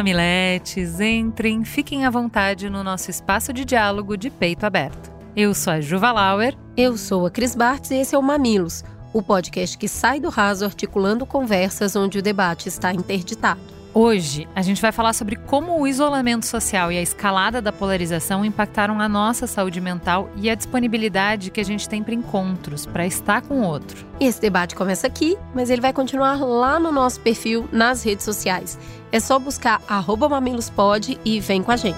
mamiletes, entrem, fiquem à vontade no nosso espaço de diálogo de peito aberto. Eu sou a Juva Lauer. Eu sou a Cris Bartz e esse é o Mamilos, o podcast que sai do raso articulando conversas onde o debate está interditado. Hoje, a gente vai falar sobre como o isolamento social e a escalada da polarização impactaram a nossa saúde mental e a disponibilidade que a gente tem para encontros, para estar com o outro. E esse debate começa aqui, mas ele vai continuar lá no nosso perfil nas redes sociais. É só buscar mamilospod e vem com a gente.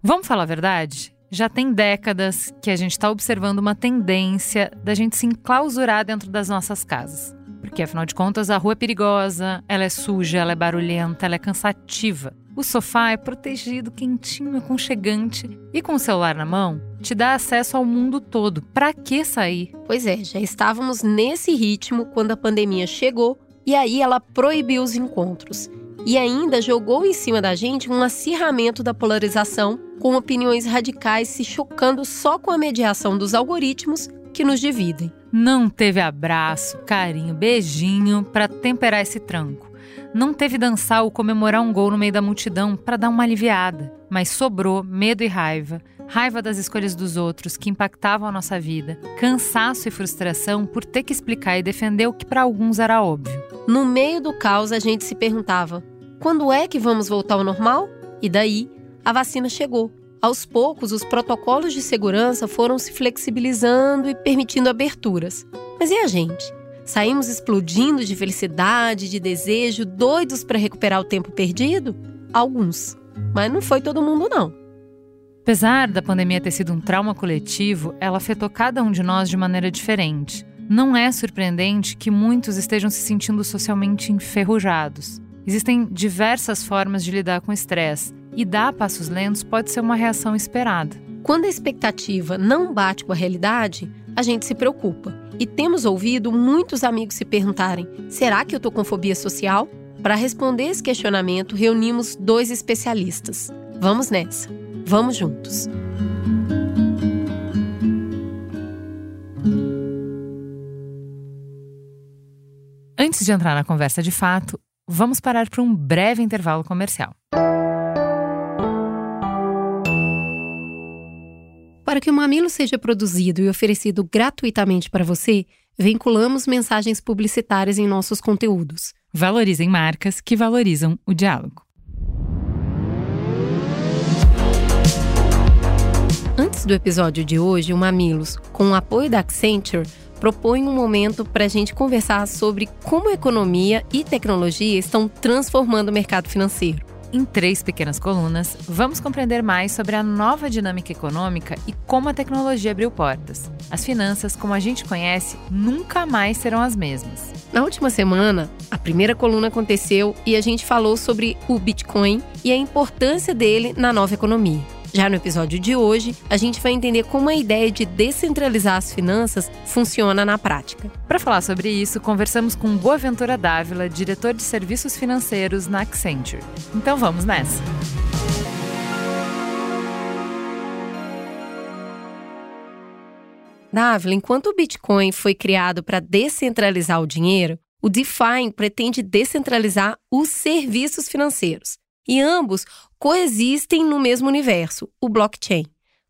Vamos falar a verdade? Já tem décadas que a gente está observando uma tendência da gente se enclausurar dentro das nossas casas. Porque, afinal de contas, a rua é perigosa, ela é suja, ela é barulhenta, ela é cansativa. O sofá é protegido, quentinho, aconchegante e com o celular na mão, te dá acesso ao mundo todo. Para que sair? Pois é, já estávamos nesse ritmo quando a pandemia chegou e aí ela proibiu os encontros e ainda jogou em cima da gente um acirramento da polarização, com opiniões radicais se chocando só com a mediação dos algoritmos que nos dividem. Não teve abraço, carinho, beijinho para temperar esse tranco. Não teve dançar ou comemorar um gol no meio da multidão para dar uma aliviada, mas sobrou medo e raiva, raiva das escolhas dos outros que impactavam a nossa vida, cansaço e frustração por ter que explicar e defender o que para alguns era óbvio. No meio do caos, a gente se perguntava: quando é que vamos voltar ao normal? E daí, a vacina chegou. Aos poucos, os protocolos de segurança foram se flexibilizando e permitindo aberturas. Mas e a gente? Saímos explodindo de felicidade, de desejo, doidos para recuperar o tempo perdido? Alguns. Mas não foi todo mundo, não. Apesar da pandemia ter sido um trauma coletivo, ela afetou cada um de nós de maneira diferente. Não é surpreendente que muitos estejam se sentindo socialmente enferrujados. Existem diversas formas de lidar com estresse, e dar passos lentos pode ser uma reação esperada. Quando a expectativa não bate com a realidade, a gente se preocupa. E temos ouvido muitos amigos se perguntarem: será que eu estou com fobia social? Para responder esse questionamento, reunimos dois especialistas. Vamos nessa. Vamos juntos. Antes de entrar na conversa de fato, vamos parar para um breve intervalo comercial. Para que o Mamilo seja produzido e oferecido gratuitamente para você, vinculamos mensagens publicitárias em nossos conteúdos. Valorizem marcas que valorizam o diálogo. Antes do episódio de hoje, o Mamilos, com o apoio da Accenture, propõe um momento para a gente conversar sobre como a economia e tecnologia estão transformando o mercado financeiro. Em três pequenas colunas, vamos compreender mais sobre a nova dinâmica econômica e como a tecnologia abriu portas. As finanças, como a gente conhece, nunca mais serão as mesmas. Na última semana, a primeira coluna aconteceu e a gente falou sobre o Bitcoin e a importância dele na nova economia. Já no episódio de hoje, a gente vai entender como a ideia de descentralizar as finanças funciona na prática. Para falar sobre isso, conversamos com Boaventura Dávila, diretor de serviços financeiros na Accenture. Então vamos nessa! Dávila, enquanto o Bitcoin foi criado para descentralizar o dinheiro, o DeFi pretende descentralizar os serviços financeiros. E ambos coexistem no mesmo universo, o blockchain.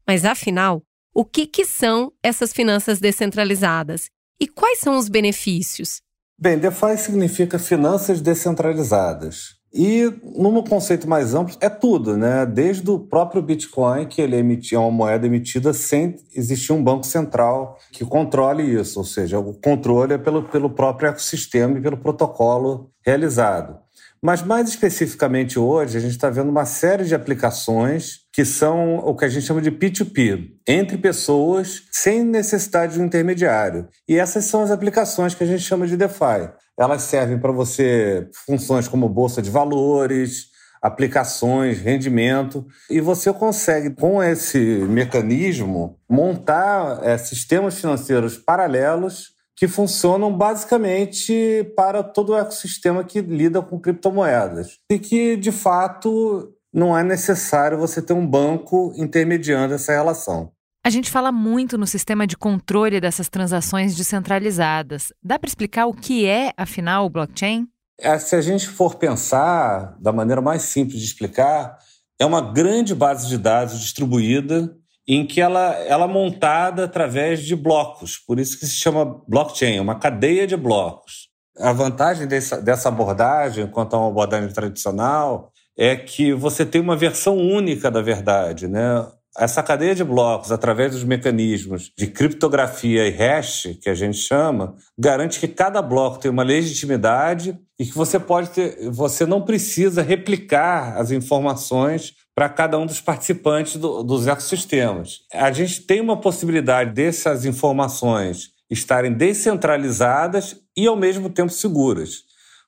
Mas afinal, o que, que são essas finanças descentralizadas e quais são os benefícios? Bem, DeFi significa finanças descentralizadas. E, num conceito mais amplo, é tudo, né? Desde o próprio Bitcoin, que ele emitia uma moeda emitida sem existir um banco central que controle isso, ou seja, o controle é pelo, pelo próprio ecossistema e pelo protocolo realizado. Mas mais especificamente hoje, a gente está vendo uma série de aplicações que são o que a gente chama de P2P, entre pessoas sem necessidade de um intermediário. E essas são as aplicações que a gente chama de DeFi. Elas servem para você funções como bolsa de valores, aplicações, rendimento, e você consegue, com esse mecanismo, montar é, sistemas financeiros paralelos que funcionam basicamente para todo o ecossistema que lida com criptomoedas. E que, de fato, não é necessário você ter um banco intermediando essa relação. A gente fala muito no sistema de controle dessas transações descentralizadas. Dá para explicar o que é, afinal, o blockchain? É, se a gente for pensar da maneira mais simples de explicar, é uma grande base de dados distribuída em que ela, ela é montada através de blocos, por isso que se chama blockchain, uma cadeia de blocos. A vantagem dessa, dessa abordagem, quanto a uma abordagem tradicional, é que você tem uma versão única da verdade, né? Essa cadeia de blocos, através dos mecanismos de criptografia e hash, que a gente chama, garante que cada bloco tem uma legitimidade e que você pode ter, você não precisa replicar as informações para cada um dos participantes do, dos ecossistemas. A gente tem uma possibilidade dessas informações estarem descentralizadas e ao mesmo tempo seguras.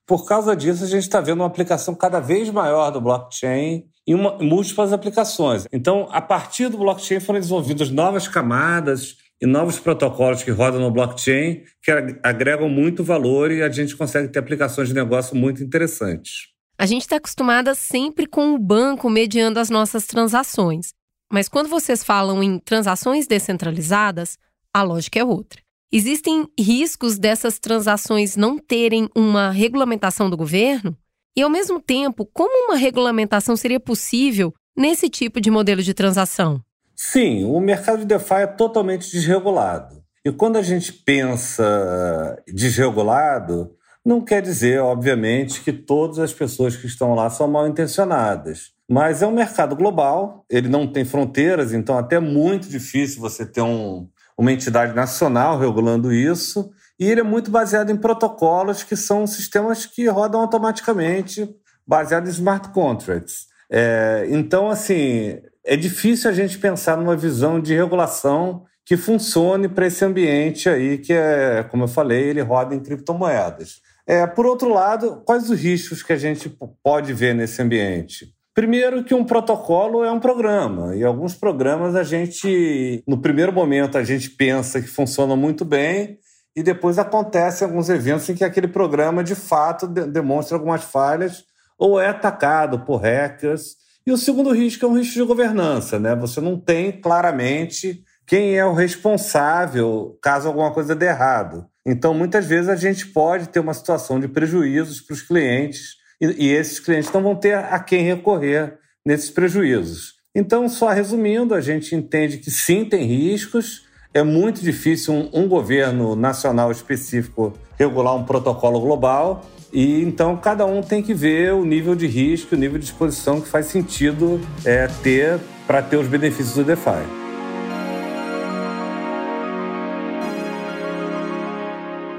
Por causa disso, a gente está vendo uma aplicação cada vez maior do blockchain em uma, múltiplas aplicações. Então, a partir do blockchain foram desenvolvidas novas camadas e novos protocolos que rodam no blockchain que agregam muito valor e a gente consegue ter aplicações de negócio muito interessantes. A gente está acostumada sempre com o banco mediando as nossas transações. Mas quando vocês falam em transações descentralizadas, a lógica é outra. Existem riscos dessas transações não terem uma regulamentação do governo? E, ao mesmo tempo, como uma regulamentação seria possível nesse tipo de modelo de transação? Sim, o mercado de DeFi é totalmente desregulado. E quando a gente pensa desregulado, não quer dizer, obviamente, que todas as pessoas que estão lá são mal intencionadas. Mas é um mercado global, ele não tem fronteiras, então até é muito difícil você ter um, uma entidade nacional regulando isso, e ele é muito baseado em protocolos que são sistemas que rodam automaticamente, baseados em smart contracts. É, então, assim, é difícil a gente pensar numa visão de regulação que funcione para esse ambiente aí, que é, como eu falei, ele roda em criptomoedas. É, por outro lado, quais os riscos que a gente pode ver nesse ambiente? Primeiro que um protocolo é um programa, e alguns programas a gente, no primeiro momento, a gente pensa que funciona muito bem, e depois acontecem alguns eventos em que aquele programa, de fato, de demonstra algumas falhas ou é atacado por hackers. E o segundo risco é um risco de governança, né? Você não tem claramente quem é o responsável caso alguma coisa dê errado. Então, muitas vezes, a gente pode ter uma situação de prejuízos para os clientes e, e esses clientes não vão ter a quem recorrer nesses prejuízos. Então, só resumindo, a gente entende que sim, tem riscos. É muito difícil um, um governo nacional específico regular um protocolo global. E então cada um tem que ver o nível de risco, o nível de exposição que faz sentido é, ter para ter os benefícios do DeFi.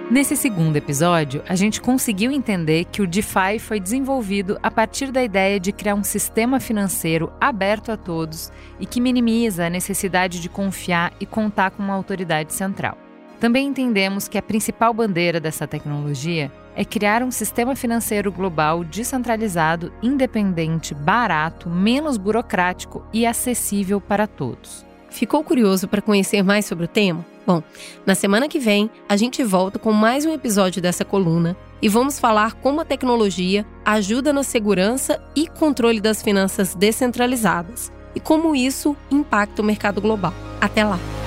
Nesse segundo episódio, a gente conseguiu entender que o DeFi foi desenvolvido a partir da ideia de criar um sistema financeiro aberto a todos e que minimiza a necessidade de confiar e contar com uma autoridade central. Também entendemos que a principal bandeira dessa tecnologia é criar um sistema financeiro global descentralizado, independente, barato, menos burocrático e acessível para todos. Ficou curioso para conhecer mais sobre o tema? Bom, na semana que vem a gente volta com mais um episódio dessa coluna e vamos falar como a tecnologia ajuda na segurança e controle das finanças descentralizadas e como isso impacta o mercado global. Até lá!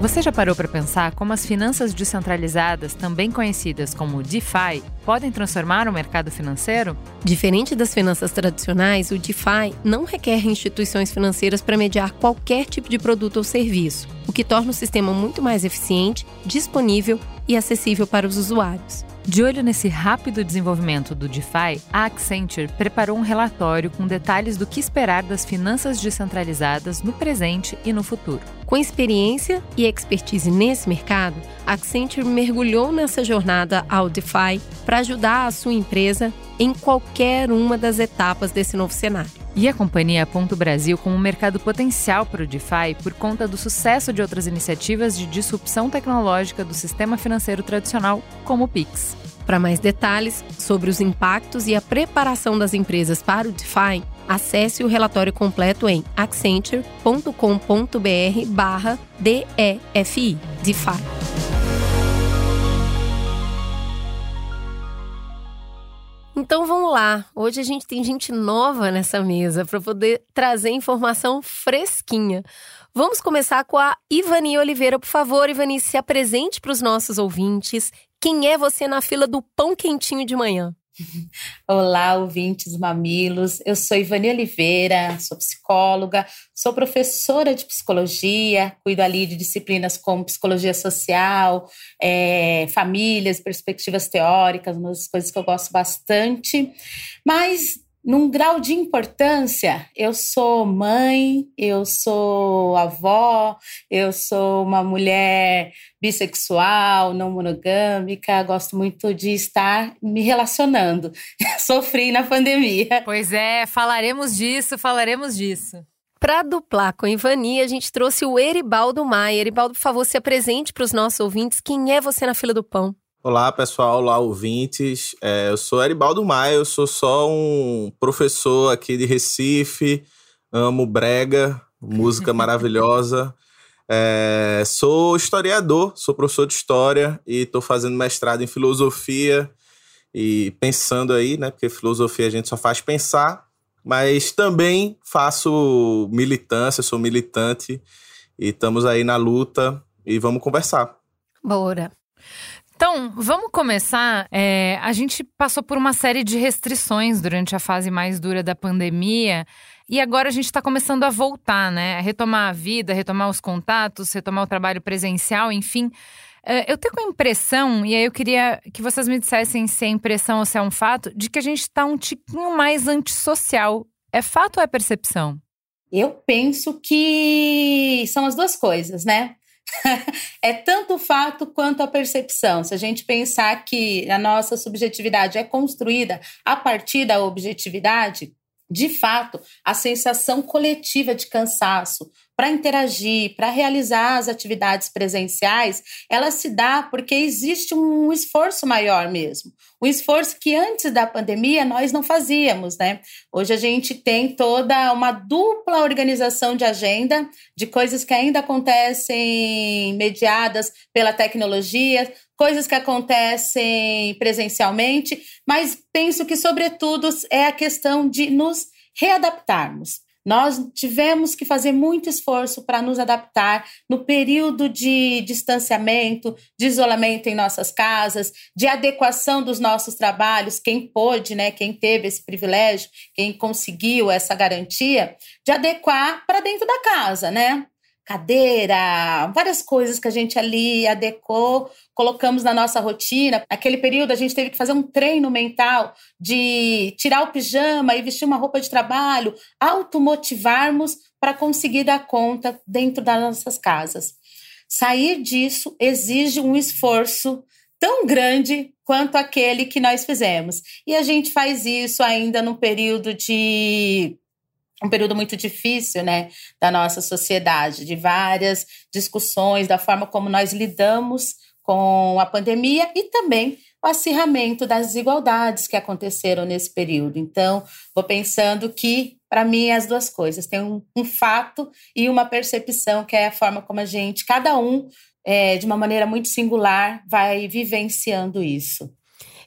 Você já parou para pensar como as finanças descentralizadas, também conhecidas como DeFi, podem transformar o mercado financeiro? Diferente das finanças tradicionais, o DeFi não requer instituições financeiras para mediar qualquer tipo de produto ou serviço, o que torna o sistema muito mais eficiente, disponível e acessível para os usuários. De olho nesse rápido desenvolvimento do DeFi, a Accenture preparou um relatório com detalhes do que esperar das finanças descentralizadas no presente e no futuro. Com experiência e expertise nesse mercado, a Accenture mergulhou nessa jornada ao DeFi para ajudar a sua empresa em qualquer uma das etapas desse novo cenário. E a companhia aponta o Brasil como um mercado potencial para o DeFi por conta do sucesso de outras iniciativas de disrupção tecnológica do sistema financeiro tradicional, como o Pix. Para mais detalhes sobre os impactos e a preparação das empresas para o DeFi, acesse o relatório completo em accenture.com.br/defi, DeFi. Então vamos lá. Hoje a gente tem gente nova nessa mesa para poder trazer informação fresquinha. Vamos começar com a Ivani Oliveira. Por favor, Ivani, se apresente para os nossos ouvintes. Quem é você na fila do pão quentinho de manhã? Olá, ouvintes mamilos. Eu sou Ivani Oliveira, sou psicóloga, sou professora de psicologia, cuido ali de disciplinas como psicologia social, é, famílias, perspectivas teóricas, uma das coisas que eu gosto bastante. Mas num grau de importância, eu sou mãe, eu sou avó, eu sou uma mulher bissexual, não monogâmica, gosto muito de estar me relacionando. Sofri na pandemia. Pois é, falaremos disso, falaremos disso. Para duplar com a Ivani, a gente trouxe o Eribaldo Maia. Eribaldo, por favor, se apresente para os nossos ouvintes. Quem é você na fila do pão? Olá, pessoal, olá, ouvintes. É, eu sou Eribaldo Maia, eu sou só um professor aqui de Recife, amo brega, música maravilhosa. É, sou historiador, sou professor de história e estou fazendo mestrado em filosofia e pensando aí, né? Porque filosofia a gente só faz pensar, mas também faço militância, sou militante e estamos aí na luta e vamos conversar. Bora. Então, vamos começar. É, a gente passou por uma série de restrições durante a fase mais dura da pandemia. E agora a gente está começando a voltar, né? retomar a vida, retomar os contatos, retomar o trabalho presencial, enfim. É, eu tenho a impressão, e aí eu queria que vocês me dissessem se é impressão ou se é um fato, de que a gente está um tiquinho mais antissocial. É fato ou é percepção? Eu penso que são as duas coisas, né? é tanto o fato quanto a percepção. Se a gente pensar que a nossa subjetividade é construída a partir da objetividade, de fato, a sensação coletiva de cansaço para interagir, para realizar as atividades presenciais, ela se dá porque existe um esforço maior mesmo. Um esforço que antes da pandemia nós não fazíamos, né? Hoje a gente tem toda uma dupla organização de agenda de coisas que ainda acontecem mediadas pela tecnologia, coisas que acontecem presencialmente, mas penso que, sobretudo, é a questão de nos readaptarmos. Nós tivemos que fazer muito esforço para nos adaptar no período de distanciamento, de isolamento em nossas casas, de adequação dos nossos trabalhos, quem pôde, né, quem teve esse privilégio, quem conseguiu essa garantia, de adequar para dentro da casa, né? Cadeira, várias coisas que a gente ali adequou, colocamos na nossa rotina. Naquele período a gente teve que fazer um treino mental de tirar o pijama e vestir uma roupa de trabalho, automotivarmos para conseguir dar conta dentro das nossas casas. Sair disso exige um esforço tão grande quanto aquele que nós fizemos. E a gente faz isso ainda no período de um período muito difícil, né, da nossa sociedade, de várias discussões da forma como nós lidamos com a pandemia e também o acirramento das desigualdades que aconteceram nesse período. Então, vou pensando que, para mim, as duas coisas. Tem um, um, fato e uma percepção, que é a forma como a gente, cada um, é, de uma maneira muito singular, vai vivenciando isso.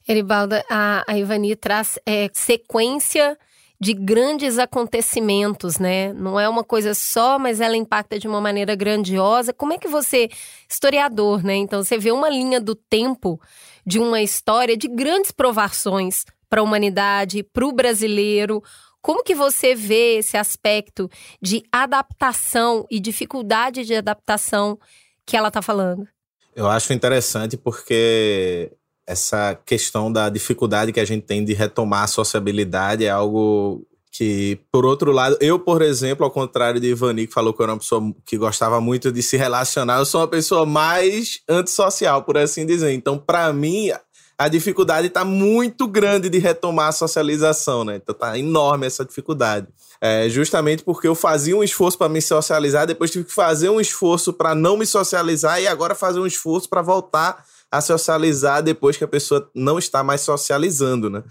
Eribalda, a, a Ivani traz é, sequência de grandes acontecimentos, né? Não é uma coisa só, mas ela impacta de uma maneira grandiosa. Como é que você, historiador, né? Então você vê uma linha do tempo de uma história de grandes provações para a humanidade, para o brasileiro. Como que você vê esse aspecto de adaptação e dificuldade de adaptação que ela está falando? Eu acho interessante porque essa questão da dificuldade que a gente tem de retomar a sociabilidade é algo que, por outro lado, eu, por exemplo, ao contrário de Ivani, que falou que eu era uma pessoa que gostava muito de se relacionar, eu sou uma pessoa mais antissocial, por assim dizer. Então, para mim, a dificuldade está muito grande de retomar a socialização, né? Então, tá enorme essa dificuldade. É, justamente porque eu fazia um esforço para me socializar, depois tive que fazer um esforço para não me socializar e agora fazer um esforço para voltar a socializar depois que a pessoa não está mais socializando, né?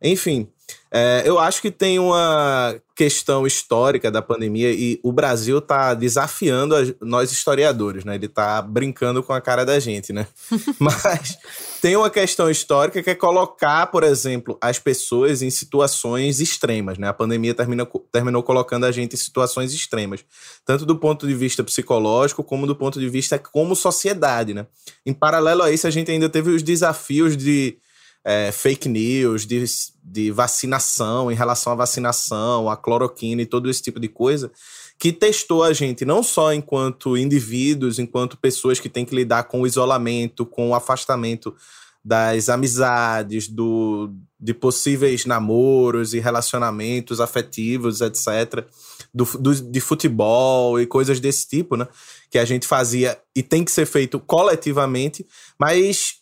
Enfim, é, eu acho que tem uma questão histórica da pandemia e o Brasil está desafiando a, nós historiadores, né? Ele está brincando com a cara da gente, né? Mas tem uma questão histórica que é colocar, por exemplo, as pessoas em situações extremas, né? A pandemia termina, terminou colocando a gente em situações extremas, tanto do ponto de vista psicológico como do ponto de vista como sociedade, né? Em paralelo a isso, a gente ainda teve os desafios de é, fake news, de, de vacinação, em relação à vacinação, a cloroquina e todo esse tipo de coisa, que testou a gente não só enquanto indivíduos, enquanto pessoas que têm que lidar com o isolamento, com o afastamento das amizades, do, de possíveis namoros e relacionamentos afetivos, etc., do, do, de futebol e coisas desse tipo, né? Que a gente fazia e tem que ser feito coletivamente, mas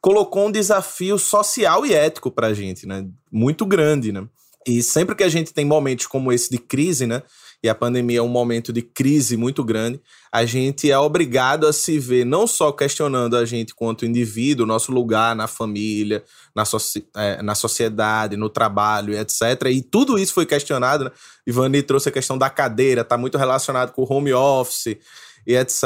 colocou um desafio social e ético para a gente, né? Muito grande, né? E sempre que a gente tem momentos como esse de crise, né? e a pandemia é um momento de crise muito grande, a gente é obrigado a se ver não só questionando a gente quanto indivíduo, nosso lugar na família, na, soci é, na sociedade, no trabalho, etc. E tudo isso foi questionado. Né? Ivani trouxe a questão da cadeira, está muito relacionado com o home office e etc.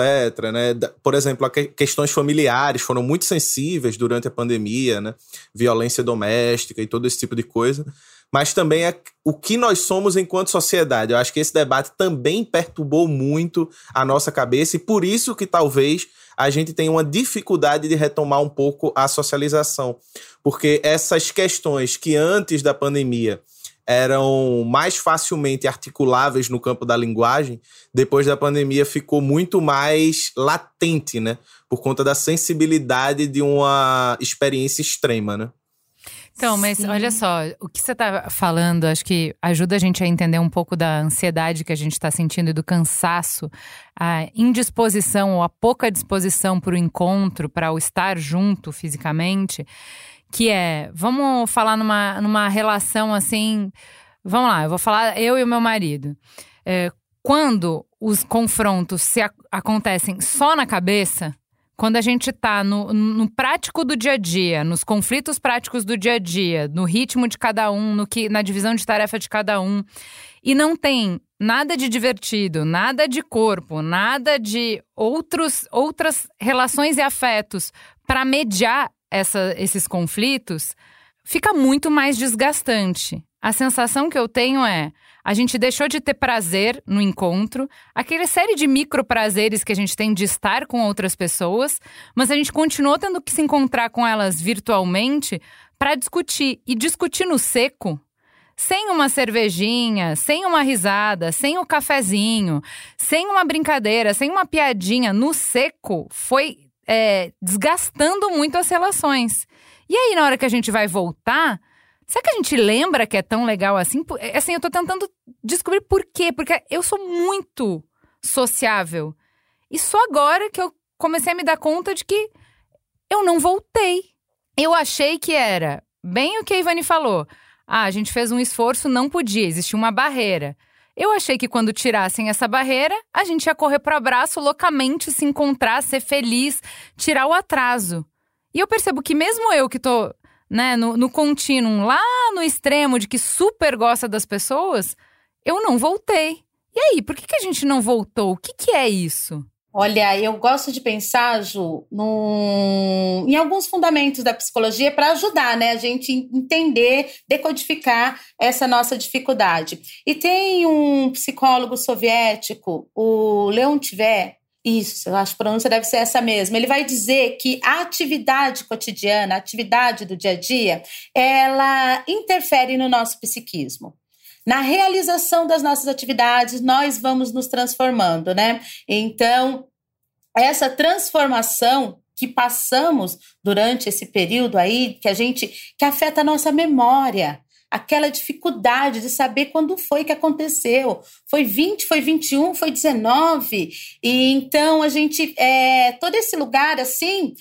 Né? Por exemplo, questões familiares foram muito sensíveis durante a pandemia, né? violência doméstica e todo esse tipo de coisa mas também é o que nós somos enquanto sociedade. Eu acho que esse debate também perturbou muito a nossa cabeça e por isso que talvez a gente tenha uma dificuldade de retomar um pouco a socialização, porque essas questões que antes da pandemia eram mais facilmente articuláveis no campo da linguagem, depois da pandemia ficou muito mais latente, né? Por conta da sensibilidade de uma experiência extrema, né? Então, mas Sim. olha só, o que você está falando, acho que ajuda a gente a entender um pouco da ansiedade que a gente está sentindo e do cansaço, a indisposição ou a pouca disposição para o encontro, para o estar junto fisicamente, que é, vamos falar numa, numa relação assim, vamos lá, eu vou falar eu e o meu marido. É, quando os confrontos se acontecem só na cabeça, quando a gente está no, no, prático do dia a dia, nos conflitos práticos do dia a dia, no ritmo de cada um, no que, na divisão de tarefa de cada um, e não tem nada de divertido, nada de corpo, nada de outros, outras relações e afetos para mediar essa, esses conflitos, fica muito mais desgastante. A sensação que eu tenho é a gente deixou de ter prazer no encontro, aquela série de micro prazeres que a gente tem de estar com outras pessoas, mas a gente continuou tendo que se encontrar com elas virtualmente para discutir. E discutir no seco, sem uma cervejinha, sem uma risada, sem o um cafezinho, sem uma brincadeira, sem uma piadinha, no seco, foi é, desgastando muito as relações. E aí, na hora que a gente vai voltar Será que a gente lembra que é tão legal assim? É, assim, eu tô tentando descobrir por quê. Porque eu sou muito sociável. E só agora que eu comecei a me dar conta de que eu não voltei. Eu achei que era bem o que a Ivani falou. Ah, a gente fez um esforço, não podia, existia uma barreira. Eu achei que quando tirassem essa barreira, a gente ia correr pro abraço loucamente, se encontrar, ser feliz, tirar o atraso. E eu percebo que mesmo eu que tô né, no, no contínuo, lá no extremo de que super gosta das pessoas, eu não voltei. E aí, por que, que a gente não voltou? O que, que é isso? Olha, eu gosto de pensar, Ju, em alguns fundamentos da psicologia para ajudar né, a gente entender, decodificar essa nossa dificuldade. E tem um psicólogo soviético, o Leon Tver, isso, eu acho que a pronúncia deve ser essa mesmo. Ele vai dizer que a atividade cotidiana, a atividade do dia a dia, ela interfere no nosso psiquismo. Na realização das nossas atividades, nós vamos nos transformando, né? Então, essa transformação que passamos durante esse período aí, que a gente que afeta a nossa memória, aquela dificuldade de saber quando foi que aconteceu. Foi 20, foi 21, foi 19. E então a gente, é, todo esse lugar assim,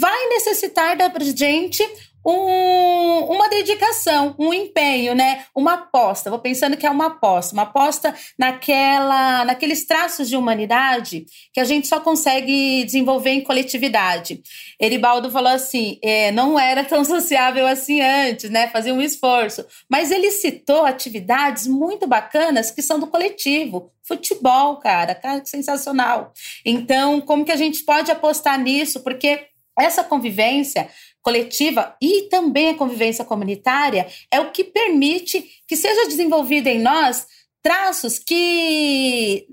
vai necessitar da gente um, uma dedicação, um empenho, né? Uma aposta. Vou pensando que é uma aposta, uma aposta naquela, naqueles traços de humanidade que a gente só consegue desenvolver em coletividade. Eribaldo falou assim: é, não era tão sociável assim antes, né? Fazia um esforço. Mas ele citou atividades muito bacanas que são do coletivo. Futebol, cara, cara, que sensacional. Então, como que a gente pode apostar nisso? Porque essa convivência coletiva e também a convivência comunitária é o que permite que seja desenvolvida em nós traços que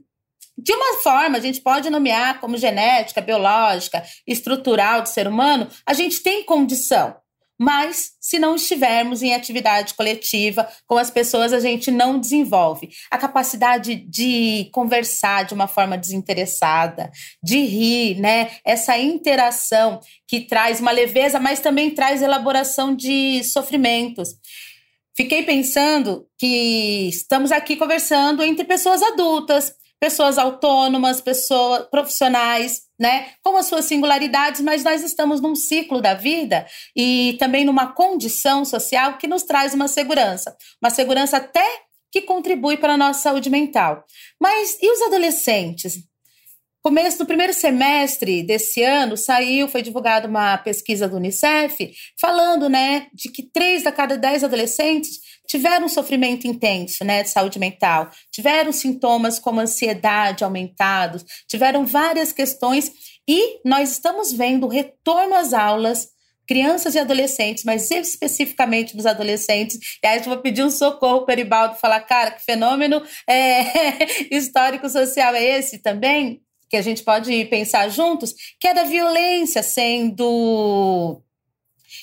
de uma forma, a gente pode nomear como genética, biológica, estrutural do ser humano, a gente tem condição mas se não estivermos em atividade coletiva com as pessoas, a gente não desenvolve a capacidade de conversar de uma forma desinteressada, de rir, né? Essa interação que traz uma leveza, mas também traz elaboração de sofrimentos. Fiquei pensando que estamos aqui conversando entre pessoas adultas, pessoas autônomas, pessoas profissionais, né, com as suas singularidades, mas nós estamos num ciclo da vida e também numa condição social que nos traz uma segurança, uma segurança até que contribui para a nossa saúde mental. Mas e os adolescentes? Começo do primeiro semestre desse ano, saiu, foi divulgada uma pesquisa do Unicef, falando, né, de que três a cada dez adolescentes tiveram um sofrimento intenso, né, de saúde mental, tiveram sintomas como ansiedade aumentados, tiveram várias questões e nós estamos vendo o retorno às aulas crianças e adolescentes, mas especificamente dos adolescentes. E aí eu vou pedir um socorro para o Eribaldo falar, cara, que fenômeno é, histórico-social é esse também? Que a gente pode pensar juntos, que é da violência sendo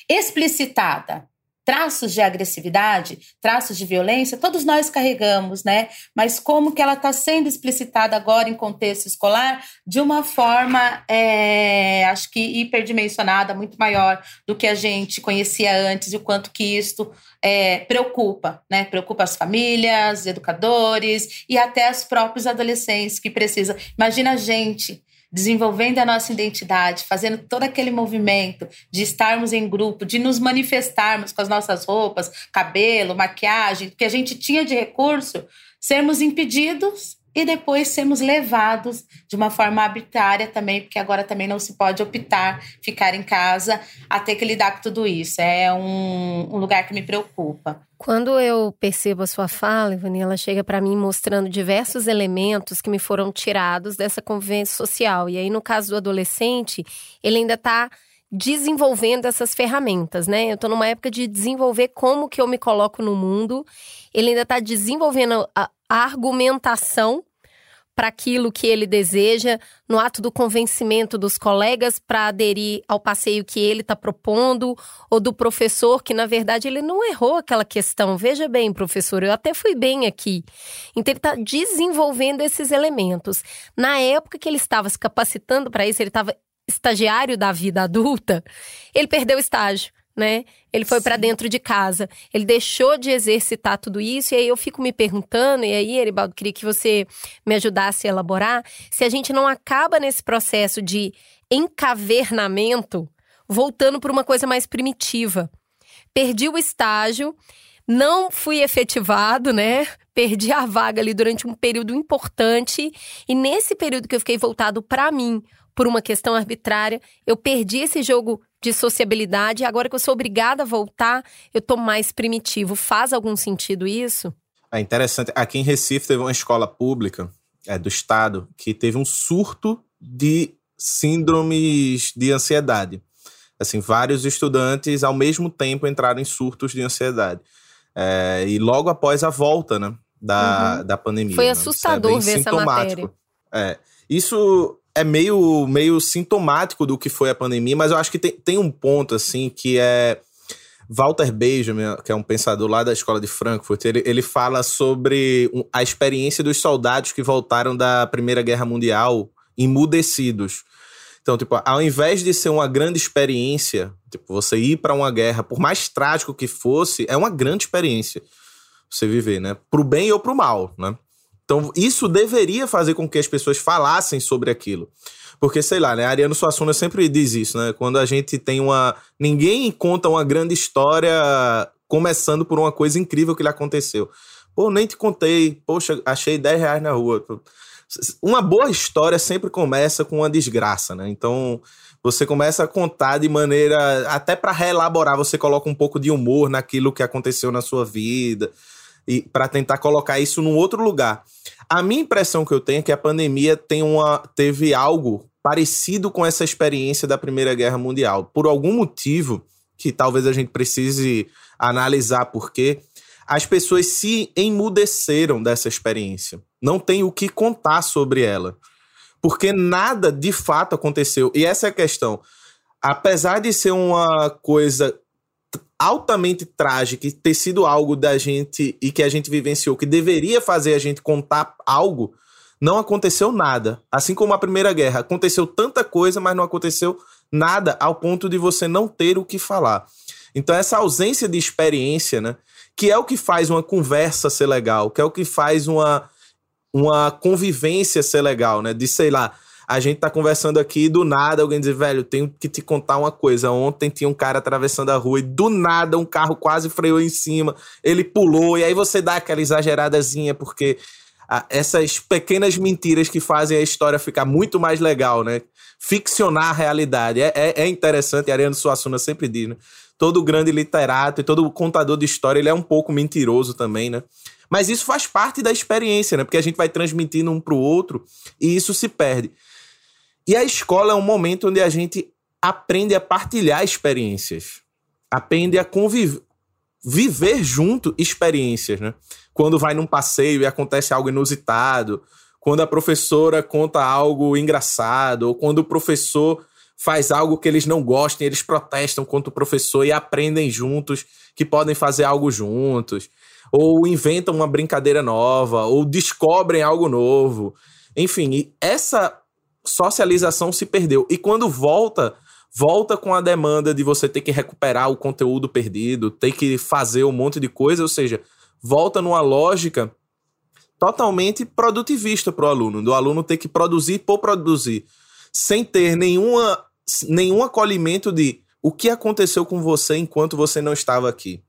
explicitada traços de agressividade, traços de violência, todos nós carregamos, né? Mas como que ela está sendo explicitada agora em contexto escolar de uma forma, é, acho que hiperdimensionada, muito maior do que a gente conhecia antes e o quanto que isto é, preocupa, né? Preocupa as famílias, educadores e até os próprios adolescentes que precisam. Imagina a gente desenvolvendo a nossa identidade, fazendo todo aquele movimento de estarmos em grupo, de nos manifestarmos com as nossas roupas, cabelo, maquiagem, que a gente tinha de recurso, sermos impedidos e depois sermos levados de uma forma arbitrária também, porque agora também não se pode optar ficar em casa a ter que lidar com tudo isso. É um, um lugar que me preocupa. Quando eu percebo a sua fala, Ivani, ela chega para mim mostrando diversos elementos que me foram tirados dessa convivência social. E aí, no caso do adolescente, ele ainda está desenvolvendo essas ferramentas, né? Eu estou numa época de desenvolver como que eu me coloco no mundo. Ele ainda está desenvolvendo a, a argumentação para aquilo que ele deseja, no ato do convencimento dos colegas para aderir ao passeio que ele está propondo, ou do professor que, na verdade, ele não errou aquela questão. Veja bem, professor, eu até fui bem aqui. Então, ele está desenvolvendo esses elementos. Na época que ele estava se capacitando para isso, ele estava estagiário da vida adulta, ele perdeu o estágio. Né? Ele foi para dentro de casa. Ele deixou de exercitar tudo isso. E aí eu fico me perguntando, e aí, Eribaldo, queria que você me ajudasse a elaborar, se a gente não acaba nesse processo de encavernamento, voltando para uma coisa mais primitiva. Perdi o estágio, não fui efetivado, né? Perdi a vaga ali durante um período importante. E nesse período que eu fiquei voltado para mim, por uma questão arbitrária, eu perdi esse jogo de sociabilidade. Agora que eu sou obrigada a voltar, eu tô mais primitivo. Faz algum sentido isso? É interessante. Aqui em Recife teve uma escola pública é, do estado que teve um surto de síndromes de ansiedade. Assim, vários estudantes ao mesmo tempo entraram em surtos de ansiedade. É, e logo após a volta, né, da, uhum. da pandemia. Foi assustador né? é ver essa matéria. É. Isso é meio, meio sintomático do que foi a pandemia, mas eu acho que tem, tem um ponto, assim, que é. Walter Benjamin, que é um pensador lá da escola de Frankfurt, ele, ele fala sobre a experiência dos soldados que voltaram da Primeira Guerra Mundial emudecidos. Então, tipo, ao invés de ser uma grande experiência, tipo, você ir para uma guerra, por mais trágico que fosse, é uma grande experiência você viver, né? Pro bem ou pro mal, né? Então, isso deveria fazer com que as pessoas falassem sobre aquilo. Porque, sei lá, né? Ariano Suassuna sempre diz isso, né? Quando a gente tem uma. Ninguém conta uma grande história começando por uma coisa incrível que lhe aconteceu. Pô, nem te contei. Poxa, achei 10 reais na rua uma boa história sempre começa com uma desgraça, né? Então você começa a contar de maneira até para reelaborar, você coloca um pouco de humor naquilo que aconteceu na sua vida e para tentar colocar isso num outro lugar. A minha impressão que eu tenho é que a pandemia tem uma teve algo parecido com essa experiência da Primeira Guerra Mundial. Por algum motivo que talvez a gente precise analisar por quê, as pessoas se emudeceram dessa experiência. Não tem o que contar sobre ela. Porque nada de fato aconteceu. E essa é a questão. Apesar de ser uma coisa altamente trágica e ter sido algo da gente e que a gente vivenciou, que deveria fazer a gente contar algo, não aconteceu nada. Assim como a Primeira Guerra, aconteceu tanta coisa, mas não aconteceu nada ao ponto de você não ter o que falar. Então, essa ausência de experiência, né? que é o que faz uma conversa ser legal, que é o que faz uma, uma convivência ser legal, né? De sei lá, a gente tá conversando aqui e do nada alguém diz, velho, tenho que te contar uma coisa. Ontem tinha um cara atravessando a rua e do nada um carro quase freou em cima, ele pulou, e aí você dá aquela exageradazinha, porque essas pequenas mentiras que fazem a história ficar muito mais legal, né? Ficcionar a realidade. É, é, é interessante, Ariano Suassuna sempre diz, né? todo grande literato e todo contador de história, ele é um pouco mentiroso também, né? Mas isso faz parte da experiência, né? Porque a gente vai transmitindo um para o outro e isso se perde. E a escola é um momento onde a gente aprende a partilhar experiências, aprende a conviver, viver junto experiências, né? Quando vai num passeio e acontece algo inusitado, quando a professora conta algo engraçado, ou quando o professor faz algo que eles não gostem, eles protestam contra o professor e aprendem juntos que podem fazer algo juntos, ou inventam uma brincadeira nova, ou descobrem algo novo. Enfim, essa socialização se perdeu. E quando volta, volta com a demanda de você ter que recuperar o conteúdo perdido, ter que fazer um monte de coisa, ou seja, volta numa lógica totalmente produtivista para o aluno, do aluno ter que produzir por produzir, sem ter nenhuma nenhum acolhimento de o que aconteceu com você enquanto você não estava aqui.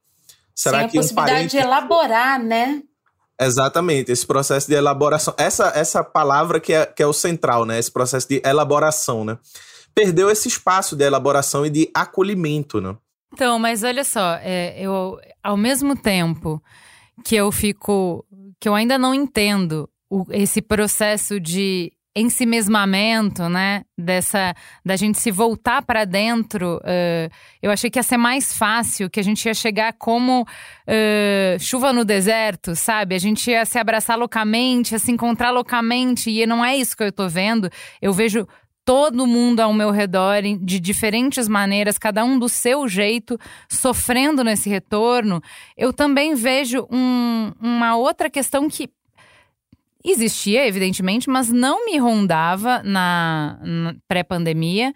Será Sem que a possibilidade um parente... de elaborar, né? Exatamente, esse processo de elaboração. Essa, essa palavra que é, que é o central, né? Esse processo de elaboração, né? Perdeu esse espaço de elaboração e de acolhimento, né? Então, mas olha só, é, eu, ao mesmo tempo que eu fico. que eu ainda não entendo o, esse processo de ensimesmamento, né? Dessa da gente se voltar para dentro. Uh, eu achei que ia ser mais fácil, que a gente ia chegar como uh, chuva no deserto, sabe? A gente ia se abraçar loucamente, ia se encontrar loucamente, e não é isso que eu tô vendo. Eu vejo todo mundo ao meu redor de diferentes maneiras, cada um do seu jeito, sofrendo nesse retorno. Eu também vejo um, uma outra questão que Existia, evidentemente, mas não me rondava na, na pré-pandemia,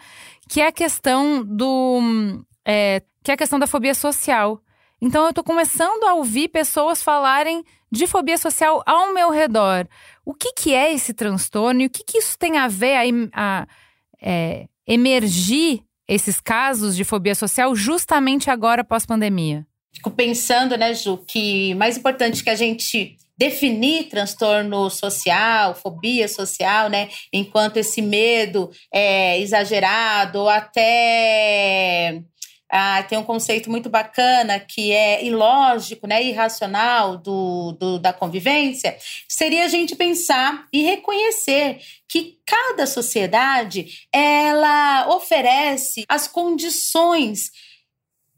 que é a questão do. É, que é a questão da fobia social. Então eu estou começando a ouvir pessoas falarem de fobia social ao meu redor. O que, que é esse transtorno e o que, que isso tem a ver a, a é, emergir esses casos de fobia social justamente agora pós-pandemia? Fico pensando, né, Ju, que mais importante que a gente definir transtorno social, fobia social, né? Enquanto esse medo é exagerado ou até ah, tem um conceito muito bacana que é ilógico, né, irracional do, do, da convivência, seria a gente pensar e reconhecer que cada sociedade ela oferece as condições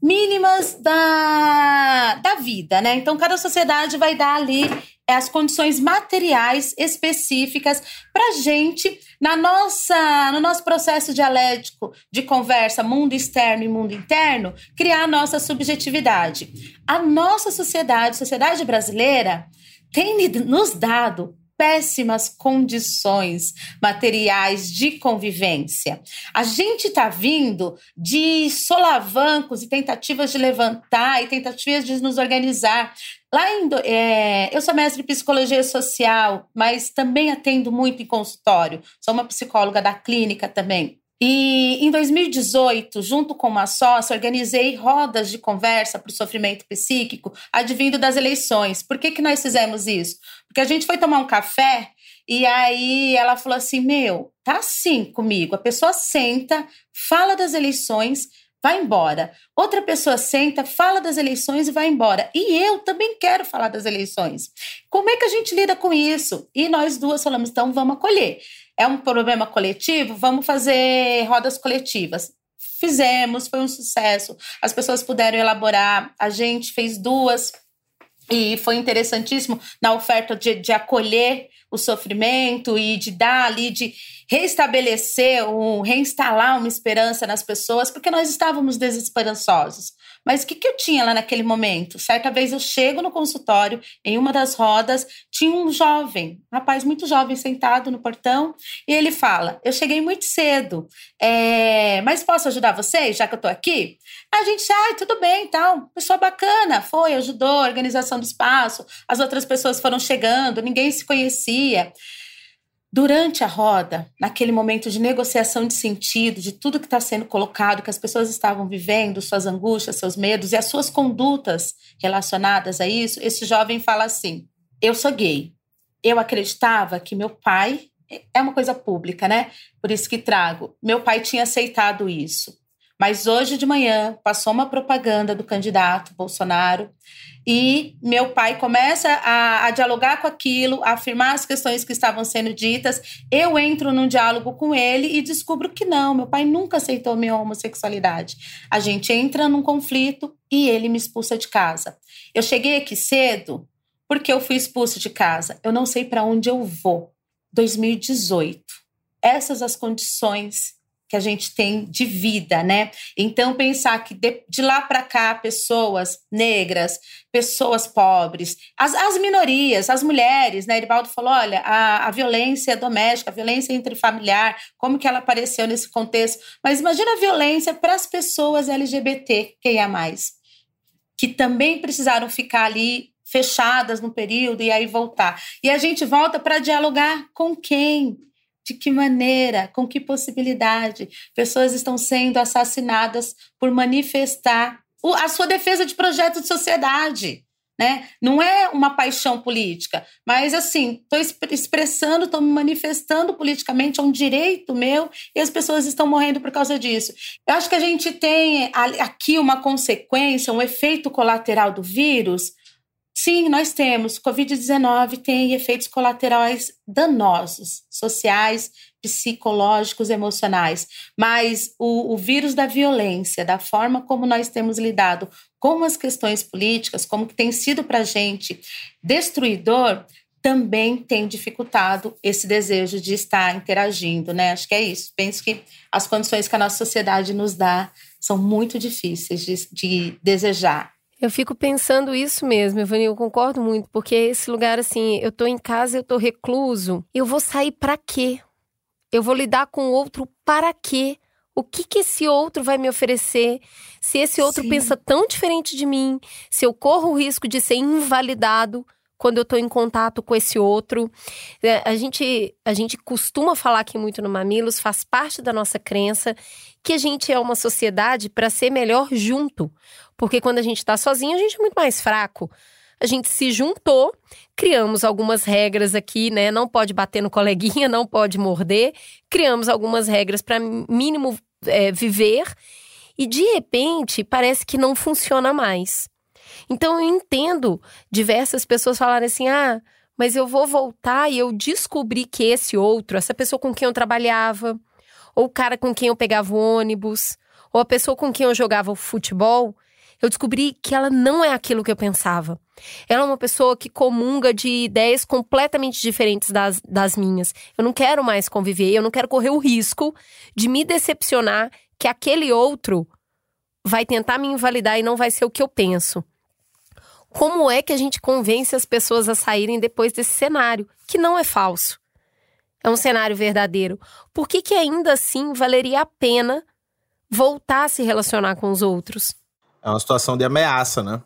mínimas da, da vida, né? Então, cada sociedade vai dar ali as condições materiais específicas para gente na nossa no nosso processo dialético de conversa mundo externo e mundo interno criar a nossa subjetividade a nossa sociedade sociedade brasileira tem nos dado péssimas condições materiais de convivência. A gente está vindo de solavancos e tentativas de levantar e tentativas de nos organizar. Lá em, é, eu sou mestre em psicologia social, mas também atendo muito em consultório. Sou uma psicóloga da clínica também. E em 2018, junto com uma sócia, organizei rodas de conversa para o sofrimento psíquico advindo das eleições. Por que, que nós fizemos isso? Porque a gente foi tomar um café e aí ela falou assim: Meu, tá assim comigo. A pessoa senta, fala das eleições, vai embora. Outra pessoa senta, fala das eleições e vai embora. E eu também quero falar das eleições. Como é que a gente lida com isso? E nós duas falamos: então vamos acolher é um problema coletivo, vamos fazer rodas coletivas. Fizemos, foi um sucesso. As pessoas puderam elaborar, a gente fez duas e foi interessantíssimo na oferta de, de acolher o sofrimento e de dar ali, de restabelecer, um, reinstalar uma esperança nas pessoas, porque nós estávamos desesperançosos. Mas o que, que eu tinha lá naquele momento? Certa vez eu chego no consultório, em uma das rodas, tinha um jovem, um rapaz muito jovem, sentado no portão, e ele fala: Eu cheguei muito cedo, é, mas posso ajudar vocês, já que eu estou aqui? A gente, ai, ah, tudo bem, tal. Pessoa bacana, foi, ajudou a organização do espaço, as outras pessoas foram chegando, ninguém se conhecia. Durante a roda, naquele momento de negociação de sentido, de tudo que está sendo colocado, que as pessoas estavam vivendo, suas angústias, seus medos e as suas condutas relacionadas a isso, esse jovem fala assim: Eu sou gay. Eu acreditava que meu pai. É uma coisa pública, né? Por isso que trago. Meu pai tinha aceitado isso. Mas hoje de manhã passou uma propaganda do candidato Bolsonaro e meu pai começa a, a, dialogar com aquilo, a afirmar as questões que estavam sendo ditas. Eu entro num diálogo com ele e descubro que não, meu pai nunca aceitou minha homossexualidade. A gente entra num conflito e ele me expulsa de casa. Eu cheguei aqui cedo porque eu fui expulso de casa. Eu não sei para onde eu vou. 2018. Essas as condições que a gente tem de vida, né? Então, pensar que de, de lá para cá, pessoas negras, pessoas pobres, as, as minorias, as mulheres, né? Eribaldo falou: olha, a, a violência doméstica, a violência intrafamiliar, como que ela apareceu nesse contexto. Mas imagina a violência para as pessoas LGBT, quem é mais, que também precisaram ficar ali fechadas no período e aí voltar. E a gente volta para dialogar com quem? De que maneira, com que possibilidade pessoas estão sendo assassinadas por manifestar a sua defesa de projeto de sociedade? Né? Não é uma paixão política, mas assim, estou expressando, estou me manifestando politicamente, é um direito meu e as pessoas estão morrendo por causa disso. Eu acho que a gente tem aqui uma consequência, um efeito colateral do vírus Sim, nós temos. Covid-19 tem efeitos colaterais danosos, sociais, psicológicos, emocionais. Mas o, o vírus da violência, da forma como nós temos lidado com as questões políticas, como que tem sido para a gente destruidor, também tem dificultado esse desejo de estar interagindo, né? Acho que é isso. Penso que as condições que a nossa sociedade nos dá são muito difíceis de, de desejar. Eu fico pensando isso mesmo, Evani, eu concordo muito, porque esse lugar assim, eu tô em casa, eu tô recluso, eu vou sair para quê? Eu vou lidar com o outro para quê? O que que esse outro vai me oferecer? Se esse outro Sim. pensa tão diferente de mim, se eu corro o risco de ser invalidado, quando eu estou em contato com esse outro. É, a gente, a gente costuma falar aqui muito no Mamilos, faz parte da nossa crença que a gente é uma sociedade para ser melhor junto. Porque quando a gente está sozinho, a gente é muito mais fraco. A gente se juntou, criamos algumas regras aqui, né? Não pode bater no coleguinha, não pode morder. Criamos algumas regras para mínimo é, viver. E de repente, parece que não funciona mais. Então eu entendo diversas pessoas falarem assim: ah, mas eu vou voltar e eu descobri que esse outro, essa pessoa com quem eu trabalhava, ou o cara com quem eu pegava o ônibus, ou a pessoa com quem eu jogava futebol, eu descobri que ela não é aquilo que eu pensava. Ela é uma pessoa que comunga de ideias completamente diferentes das, das minhas. Eu não quero mais conviver, eu não quero correr o risco de me decepcionar que aquele outro vai tentar me invalidar e não vai ser o que eu penso. Como é que a gente convence as pessoas a saírem depois desse cenário, que não é falso? É um cenário verdadeiro. Por que, que ainda assim valeria a pena voltar a se relacionar com os outros? É uma situação de ameaça, né?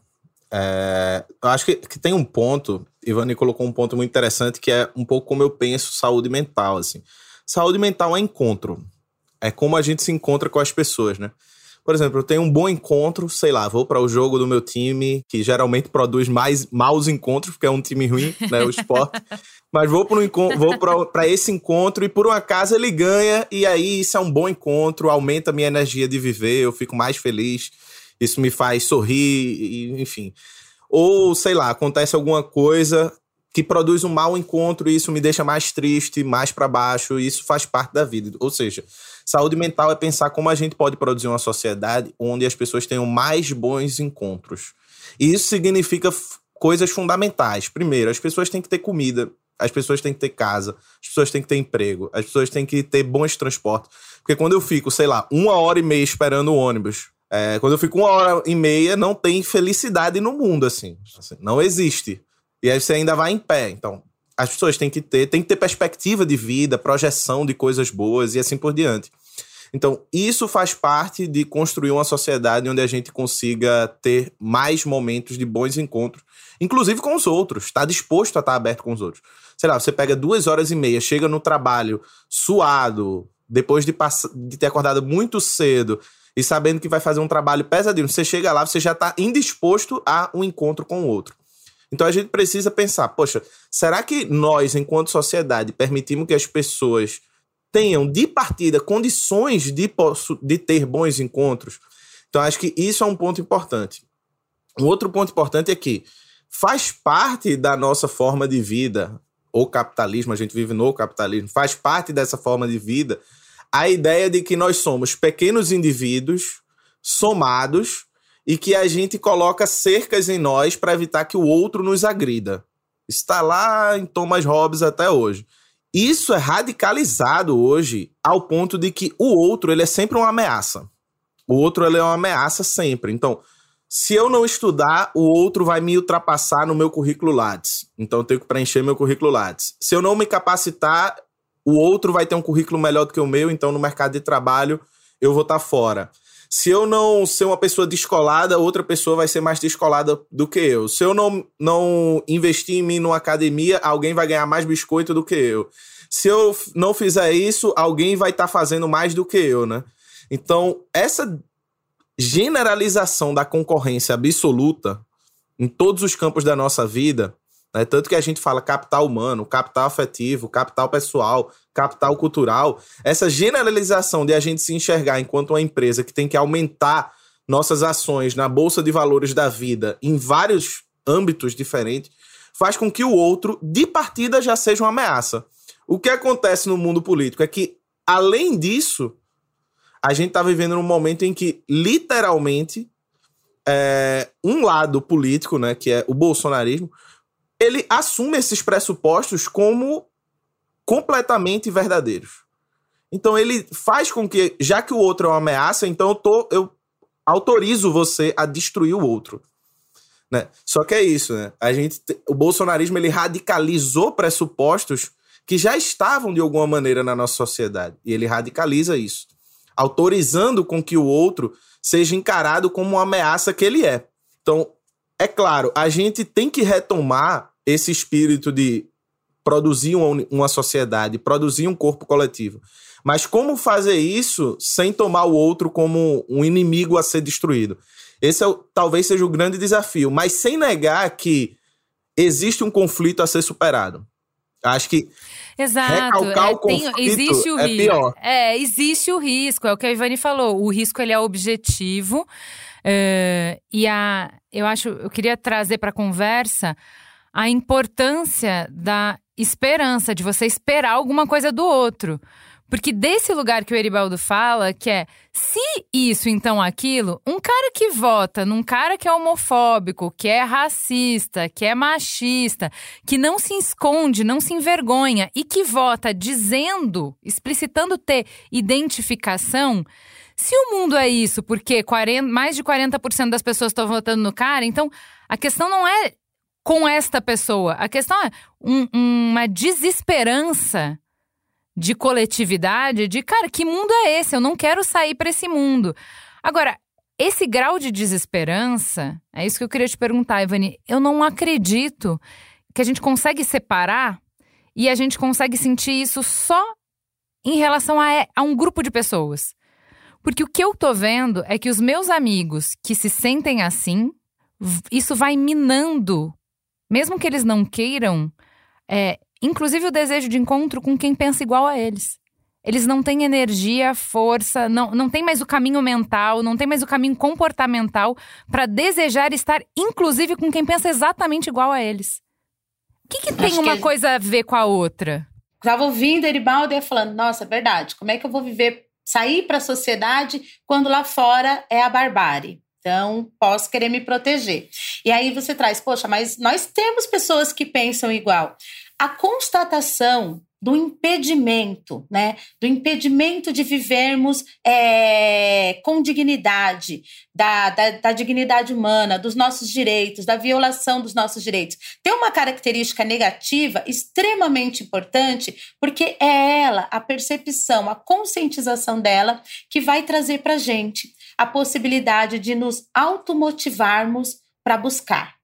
É, eu acho que, que, tem um ponto, Ivani colocou um ponto muito interessante, que é um pouco como eu penso saúde mental. Assim. Saúde mental é encontro. É como a gente se encontra com as pessoas, né? Por exemplo, eu tenho um bom encontro, sei lá, vou para o jogo do meu time, que geralmente produz mais maus encontros, porque é um time ruim, né, o esporte. Mas vou para esse encontro e por um acaso ele ganha, e aí isso é um bom encontro, aumenta a minha energia de viver, eu fico mais feliz, isso me faz sorrir, enfim. Ou, sei lá, acontece alguma coisa que produz um mau encontro e isso me deixa mais triste, mais para baixo, e isso faz parte da vida. Ou seja, saúde mental é pensar como a gente pode produzir uma sociedade onde as pessoas tenham mais bons encontros. E isso significa coisas fundamentais. Primeiro, as pessoas têm que ter comida, as pessoas têm que ter casa, as pessoas têm que ter emprego, as pessoas têm que ter bons transportes. Porque quando eu fico, sei lá, uma hora e meia esperando o ônibus, é, quando eu fico uma hora e meia, não tem felicidade no mundo, assim. assim não existe. E aí você ainda vai em pé. Então, as pessoas têm que ter, têm que ter perspectiva de vida, projeção de coisas boas e assim por diante. Então, isso faz parte de construir uma sociedade onde a gente consiga ter mais momentos de bons encontros, inclusive com os outros, está disposto a estar aberto com os outros. Sei lá, você pega duas horas e meia, chega no trabalho suado, depois de, de ter acordado muito cedo e sabendo que vai fazer um trabalho pesadinho, você chega lá, você já está indisposto a um encontro com o outro. Então a gente precisa pensar, poxa, será que nós, enquanto sociedade, permitimos que as pessoas tenham de partida condições de, de ter bons encontros? Então acho que isso é um ponto importante. Um outro ponto importante é que faz parte da nossa forma de vida, o capitalismo, a gente vive no capitalismo, faz parte dessa forma de vida a ideia de que nós somos pequenos indivíduos somados e que a gente coloca cercas em nós para evitar que o outro nos agrida. Está lá em Thomas Hobbes até hoje. Isso é radicalizado hoje ao ponto de que o outro ele é sempre uma ameaça. O outro ele é uma ameaça sempre. Então, se eu não estudar, o outro vai me ultrapassar no meu currículo Lattes. Então, eu tenho que preencher meu currículo Lattes. Se eu não me capacitar, o outro vai ter um currículo melhor do que o meu, então no mercado de trabalho eu vou estar tá fora. Se eu não ser uma pessoa descolada, outra pessoa vai ser mais descolada do que eu. Se eu não, não investir em mim numa academia, alguém vai ganhar mais biscoito do que eu. Se eu não fizer isso, alguém vai estar tá fazendo mais do que eu, né? Então, essa generalização da concorrência absoluta em todos os campos da nossa vida, né? tanto que a gente fala capital humano, capital afetivo, capital pessoal, capital cultural, essa generalização de a gente se enxergar enquanto uma empresa que tem que aumentar nossas ações na bolsa de valores da vida em vários âmbitos diferentes, faz com que o outro, de partida, já seja uma ameaça. O que acontece no mundo político é que, além disso, a gente está vivendo num momento em que, literalmente, é, um lado político, né, que é o bolsonarismo, ele assume esses pressupostos como completamente verdadeiros. Então ele faz com que, já que o outro é uma ameaça, então eu, tô, eu autorizo você a destruir o outro. Né? Só que é isso, né? A gente, o bolsonarismo ele radicalizou pressupostos que já estavam de alguma maneira na nossa sociedade. E ele radicaliza isso, autorizando com que o outro seja encarado como uma ameaça que ele é. Então, é claro, a gente tem que retomar esse espírito de produzir uma, sociedade, produzir um corpo coletivo. Mas como fazer isso sem tomar o outro como um inimigo a ser destruído? Esse é, talvez seja o grande desafio, mas sem negar que existe um conflito a ser superado. Acho que Exato. Recalcar é, o conflito tem, existe o é risco. pior. É, existe o risco, é o que a Ivani falou. O risco ele é objetivo. Uh, e a, eu acho, eu queria trazer para a conversa a importância da esperança, de você esperar alguma coisa do outro. Porque desse lugar que o Eribaldo fala, que é se isso, então aquilo, um cara que vota num cara que é homofóbico, que é racista, que é machista, que não se esconde, não se envergonha e que vota dizendo, explicitando ter identificação. Se o mundo é isso, porque 40, mais de 40% das pessoas estão votando no cara, então a questão não é com esta pessoa, a questão é um, uma desesperança de coletividade, de cara, que mundo é esse? Eu não quero sair para esse mundo. Agora, esse grau de desesperança, é isso que eu queria te perguntar, Ivani. Eu não acredito que a gente consegue separar e a gente consegue sentir isso só em relação a, a um grupo de pessoas. Porque o que eu tô vendo é que os meus amigos que se sentem assim, isso vai minando, mesmo que eles não queiram, é, inclusive o desejo de encontro com quem pensa igual a eles. Eles não têm energia, força, não, não tem mais o caminho mental, não tem mais o caminho comportamental para desejar estar, inclusive, com quem pensa exatamente igual a eles. O que, que tem uma que... coisa a ver com a outra? Estava ouvindo Eribaldo e falando: nossa, é verdade, como é que eu vou viver, sair para a sociedade quando lá fora é a barbárie? Então, posso querer me proteger. E aí você traz, poxa, mas nós temos pessoas que pensam igual a constatação do impedimento, né? Do impedimento de vivermos é, com dignidade, da, da, da, dignidade humana, dos nossos direitos, da violação dos nossos direitos. Tem uma característica negativa extremamente importante, porque é ela, a percepção, a conscientização dela, que vai trazer para a gente a possibilidade de nos automotivarmos para buscar.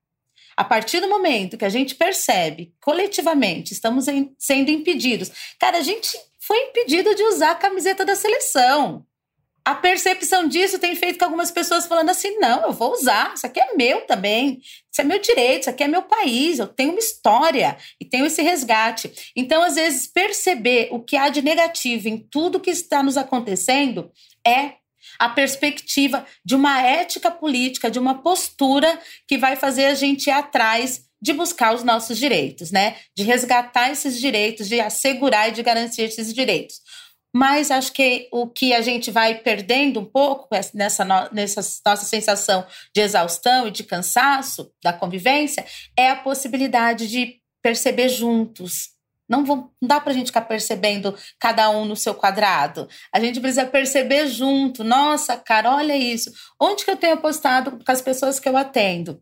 A partir do momento que a gente percebe coletivamente estamos em, sendo impedidos, cara, a gente foi impedido de usar a camiseta da seleção. A percepção disso tem feito com algumas pessoas falando assim: não, eu vou usar, isso aqui é meu também, isso é meu direito, isso aqui é meu país, eu tenho uma história e tenho esse resgate. Então, às vezes, perceber o que há de negativo em tudo que está nos acontecendo é a perspectiva de uma ética política, de uma postura que vai fazer a gente ir atrás de buscar os nossos direitos, né? De resgatar esses direitos, de assegurar e de garantir esses direitos. Mas acho que o que a gente vai perdendo um pouco nessa, nessa nossa sensação de exaustão e de cansaço da convivência é a possibilidade de perceber juntos não, não dá para a gente ficar percebendo cada um no seu quadrado. A gente precisa perceber junto. Nossa, cara, olha isso. Onde que eu tenho apostado com as pessoas que eu atendo?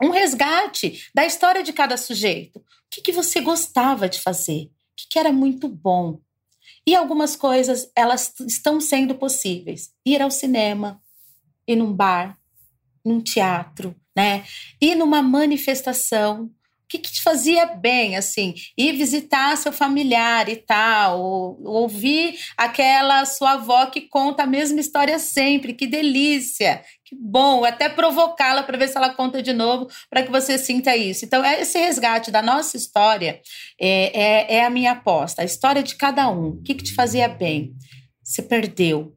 Um resgate da história de cada sujeito. O que, que você gostava de fazer? O que, que era muito bom? E algumas coisas, elas estão sendo possíveis. Ir ao cinema, ir num bar, num teatro, né? Ir numa manifestação, que, que te fazia bem, assim, ir visitar seu familiar e tal, ou, ouvir aquela sua avó que conta a mesma história sempre, que delícia, que bom, até provocá-la para ver se ela conta de novo, para que você sinta isso. Então, é esse resgate da nossa história é, é, é a minha aposta, a história de cada um, o que, que te fazia bem, você perdeu,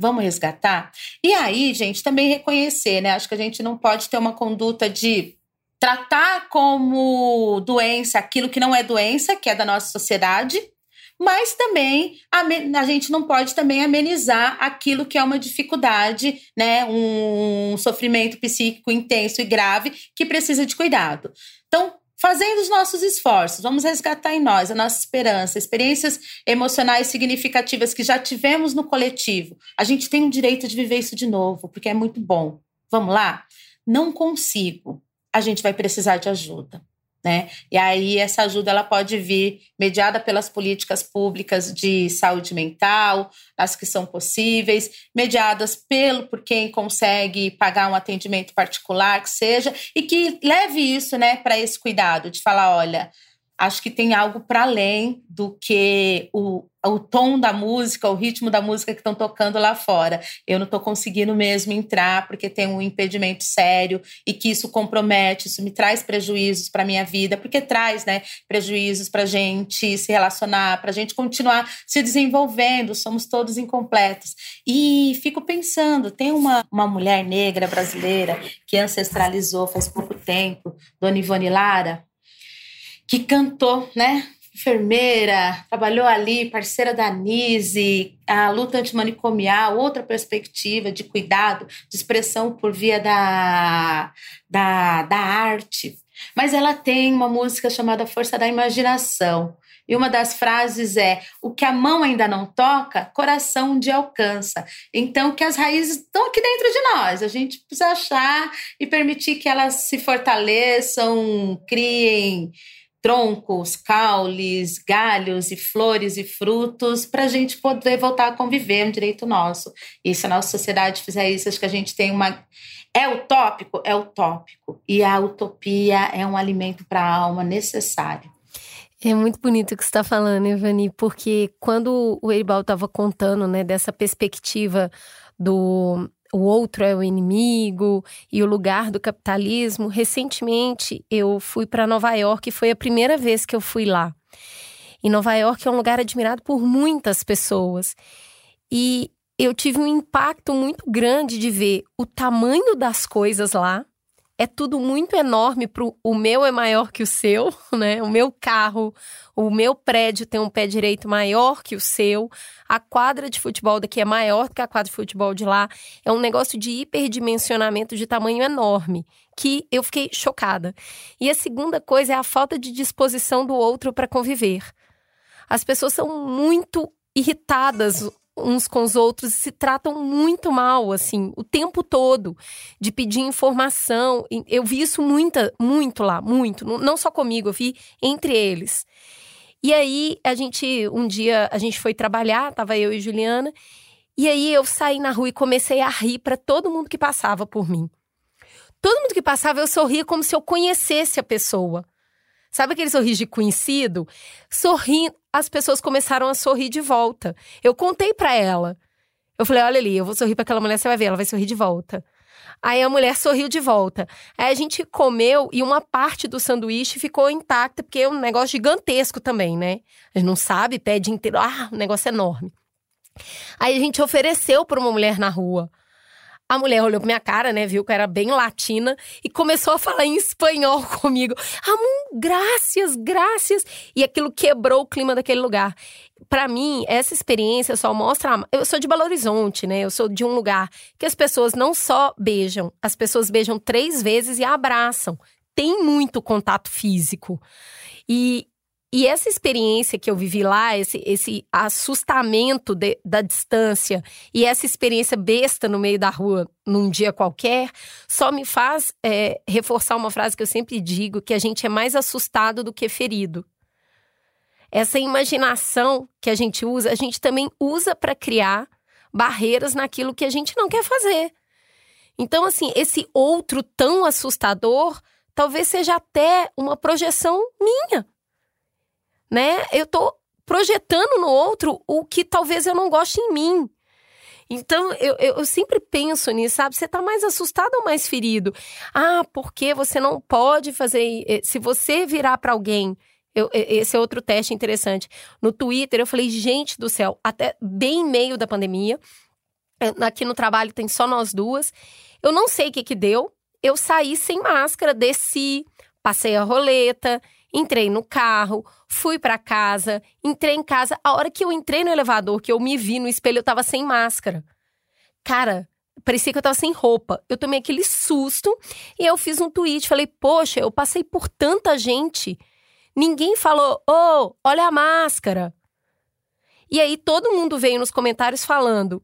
Vamos resgatar? E aí, gente, também reconhecer, né? Acho que a gente não pode ter uma conduta de tratar como doença aquilo que não é doença, que é da nossa sociedade, mas também a, a, gente não pode também amenizar aquilo que é uma dificuldade, né, um sofrimento psíquico intenso e grave que precisa de cuidado. Então, fazendo os nossos esforços, vamos resgatar em nós a nossa esperança, experiências emocionais significativas que já tivemos no coletivo. A gente tem o direito de viver isso de novo, porque é muito bom. Vamos lá? Não consigo a gente vai precisar de ajuda. Né? E aí essa ajuda ela pode vir mediada pelas políticas públicas de saúde mental, as que são possíveis, mediadas pelo por quem consegue pagar um atendimento particular que seja e que leve isso, né, para esse cuidado de falar, olha, acho que tem algo para além do que o, o tom da música, o ritmo da música que estão tocando lá fora. Eu não estou conseguindo mesmo entrar porque tem um impedimento sério e que isso compromete, isso me traz prejuízos para minha vida, porque traz, né, prejuízos para a gente se relacionar, para a gente continuar se desenvolvendo. Somos todos incompletos. E fico pensando, tem uma, uma mulher negra brasileira que ancestralizou faz pouco tempo, Dona Ivone Lara, que cantou, né? enfermeira, trabalhou ali, parceira da Nise, a luta antimanicomial, outra perspectiva de cuidado, de expressão por via da, da, da arte. Mas ela tem uma música chamada Força da Imaginação. E uma das frases é: o que a mão ainda não toca, coração dia alcança. Então, que as raízes estão aqui dentro de nós. A gente precisa achar e permitir que elas se fortaleçam, criem troncos, caules, galhos e flores e frutos para a gente poder voltar a conviver, é um direito nosso. E se a nossa sociedade fizer isso, acho que a gente tem uma. É utópico? É utópico. E a utopia é um alimento para a alma necessário. É muito bonito o que você está falando, Ivani, porque quando o Eibal estava contando né, dessa perspectiva do o outro é o inimigo e o lugar do capitalismo. Recentemente eu fui para Nova York e foi a primeira vez que eu fui lá. E Nova York é um lugar admirado por muitas pessoas. E eu tive um impacto muito grande de ver o tamanho das coisas lá, é tudo muito enorme pro o meu é maior que o seu, né? O meu carro, o meu prédio tem um pé direito maior que o seu. A quadra de futebol daqui é maior que a quadra de futebol de lá. É um negócio de hiperdimensionamento de tamanho enorme, que eu fiquei chocada. E a segunda coisa é a falta de disposição do outro para conviver. As pessoas são muito irritadas uns com os outros se tratam muito mal, assim, o tempo todo, de pedir informação. Eu vi isso muita, muito lá, muito. Não só comigo, eu vi entre eles. E aí, a gente, um dia, a gente foi trabalhar, tava eu e Juliana, e aí eu saí na rua e comecei a rir para todo mundo que passava por mim. Todo mundo que passava, eu sorria como se eu conhecesse a pessoa. Sabe aquele sorriso de conhecido? Sorrindo, as pessoas começaram a sorrir de volta. Eu contei para ela. Eu falei: olha ali, eu vou sorrir para aquela mulher, você vai ver, ela vai sorrir de volta. Aí a mulher sorriu de volta. Aí a gente comeu e uma parte do sanduíche ficou intacta, porque é um negócio gigantesco também, né? A gente não sabe, pede inteiro. Ah, um negócio enorme. Aí a gente ofereceu para uma mulher na rua. A mulher olhou pra minha cara, né? Viu que eu era bem latina e começou a falar em espanhol comigo. Amor, graças, graças. E aquilo quebrou o clima daquele lugar. Para mim, essa experiência só mostra. Eu sou de Belo Horizonte, né? Eu sou de um lugar que as pessoas não só beijam, as pessoas beijam três vezes e abraçam. Tem muito contato físico. E, e essa experiência que eu vivi lá, esse, esse assustamento de, da distância e essa experiência besta no meio da rua num dia qualquer, só me faz é, reforçar uma frase que eu sempre digo: que a gente é mais assustado do que ferido. Essa imaginação que a gente usa, a gente também usa para criar barreiras naquilo que a gente não quer fazer. Então, assim, esse outro tão assustador talvez seja até uma projeção minha né? Eu tô projetando no outro o que talvez eu não goste em mim. Então, eu, eu, sempre penso nisso, sabe? Você tá mais assustado ou mais ferido? Ah, porque você não pode fazer. Eh, se você virar para alguém. Eu, esse é outro teste interessante. No Twitter, eu falei, gente do céu, até bem meio da pandemia. Eh, aqui no trabalho tem só nós duas. Eu não sei o que que deu. Eu saí sem máscara, desci, passei a roleta, Entrei no carro, fui para casa, entrei em casa. A hora que eu entrei no elevador, que eu me vi no espelho, eu tava sem máscara. Cara, parecia que eu tava sem roupa. Eu tomei aquele susto e eu fiz um tweet. Falei, poxa, eu passei por tanta gente. Ninguém falou, ô, oh, olha a máscara. E aí todo mundo veio nos comentários falando,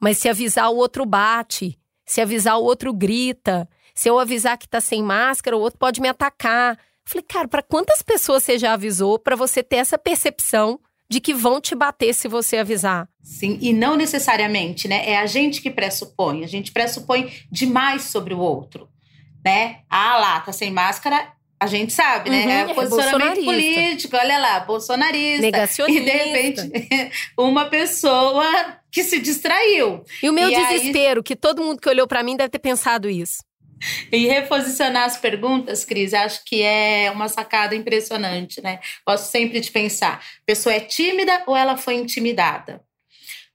mas se avisar o outro bate, se avisar o outro grita, se eu avisar que tá sem máscara, o outro pode me atacar. Falei, cara, para quantas pessoas você já avisou para você ter essa percepção de que vão te bater se você avisar? Sim, e não necessariamente, né? É a gente que pressupõe. A gente pressupõe demais sobre o outro, né? Ah lá, tá sem máscara, a gente sabe, né? Uhum, é, é posicionamento político, olha lá, bolsonarista. Negacionista. E de repente, uma pessoa que se distraiu. E o meu e desespero, aí... que todo mundo que olhou para mim deve ter pensado isso. E reposicionar as perguntas, Cris, acho que é uma sacada impressionante, né? Gosto sempre de pensar: a pessoa é tímida ou ela foi intimidada?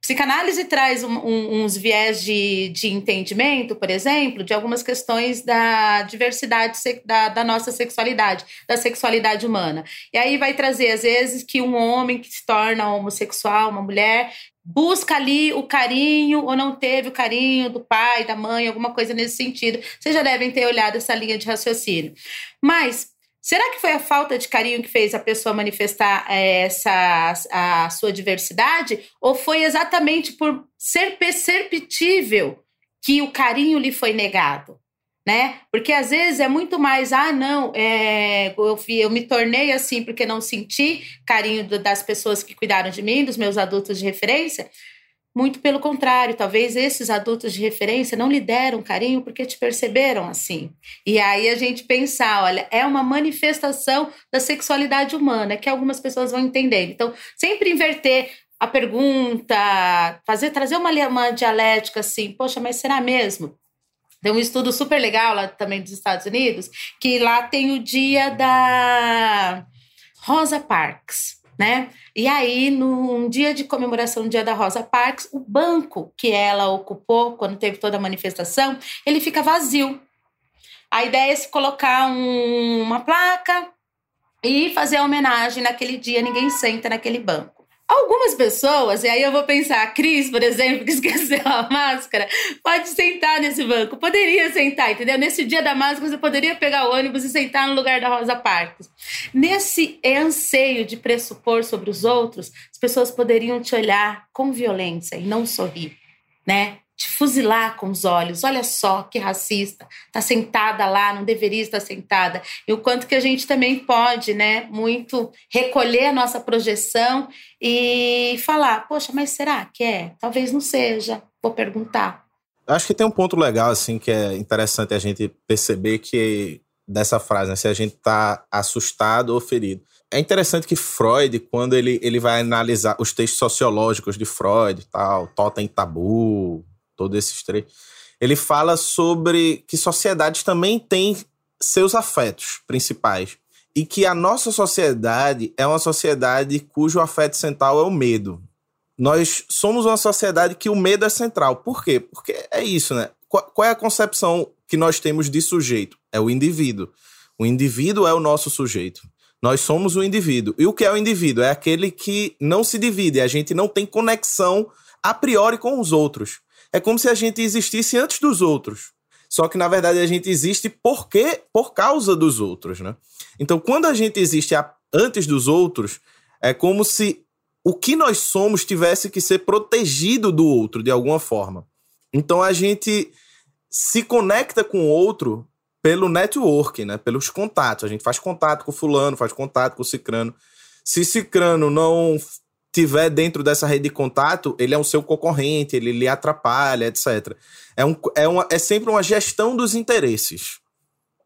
Psicanálise traz um, um, uns viés de, de entendimento, por exemplo, de algumas questões da diversidade da, da nossa sexualidade, da sexualidade humana. E aí vai trazer, às vezes, que um homem que se torna homossexual, uma mulher, busca ali o carinho ou não teve o carinho do pai, da mãe, alguma coisa nesse sentido. Vocês já devem ter olhado essa linha de raciocínio. Mas Será que foi a falta de carinho que fez a pessoa manifestar é, essa a sua diversidade? Ou foi exatamente por ser perceptível que o carinho lhe foi negado? Né? Porque às vezes é muito mais, ah, não, é, eu, eu me tornei assim porque não senti carinho das pessoas que cuidaram de mim, dos meus adultos de referência. Muito pelo contrário, talvez esses adultos de referência não lhe deram carinho porque te perceberam assim. E aí a gente pensar, olha, é uma manifestação da sexualidade humana que algumas pessoas vão entender. Então, sempre inverter a pergunta, fazer trazer uma, uma dialética assim, poxa, mas será mesmo? Tem um estudo super legal lá também dos Estados Unidos, que lá tem o dia da Rosa Parks né? E aí, num dia de comemoração do Dia da Rosa Parks, o banco que ela ocupou quando teve toda a manifestação, ele fica vazio. A ideia é se colocar um, uma placa e fazer a homenagem naquele dia, ninguém senta naquele banco. Algumas pessoas, e aí eu vou pensar, a Cris, por exemplo, que esqueceu a máscara, pode sentar nesse banco, poderia sentar, entendeu? Nesse dia da máscara, você poderia pegar o ônibus e sentar no lugar da Rosa Parks. Nesse anseio de pressupor sobre os outros, as pessoas poderiam te olhar com violência e não sorrir, né? Te fuzilar com os olhos. Olha só que racista. Tá sentada lá, não deveria estar sentada. E o quanto que a gente também pode, né, muito recolher a nossa projeção e falar: "Poxa, mas será que é? Talvez não seja. Vou perguntar". Acho que tem um ponto legal assim que é interessante a gente perceber que dessa frase, né, se a gente tá assustado ou ferido. É interessante que Freud, quando ele, ele vai analisar os textos sociológicos de Freud, tal, Totem Tabu, todos esses três, ele fala sobre que sociedades também têm seus afetos principais. E que a nossa sociedade é uma sociedade cujo afeto central é o medo. Nós somos uma sociedade que o medo é central. Por quê? Porque é isso, né? Qual, qual é a concepção que nós temos de sujeito? É o indivíduo. O indivíduo é o nosso sujeito. Nós somos o indivíduo. E o que é o indivíduo? É aquele que não se divide, a gente não tem conexão a priori com os outros. É como se a gente existisse antes dos outros. Só que, na verdade, a gente existe porque, por causa dos outros, né? Então, quando a gente existe antes dos outros, é como se o que nós somos tivesse que ser protegido do outro, de alguma forma. Então, a gente se conecta com o outro pelo network, né? Pelos contatos. A gente faz contato com fulano, faz contato com cicrano. Se cicrano não tiver dentro dessa rede de contato, ele é o seu concorrente, ele lhe atrapalha, etc. É, um, é, uma, é sempre uma gestão dos interesses.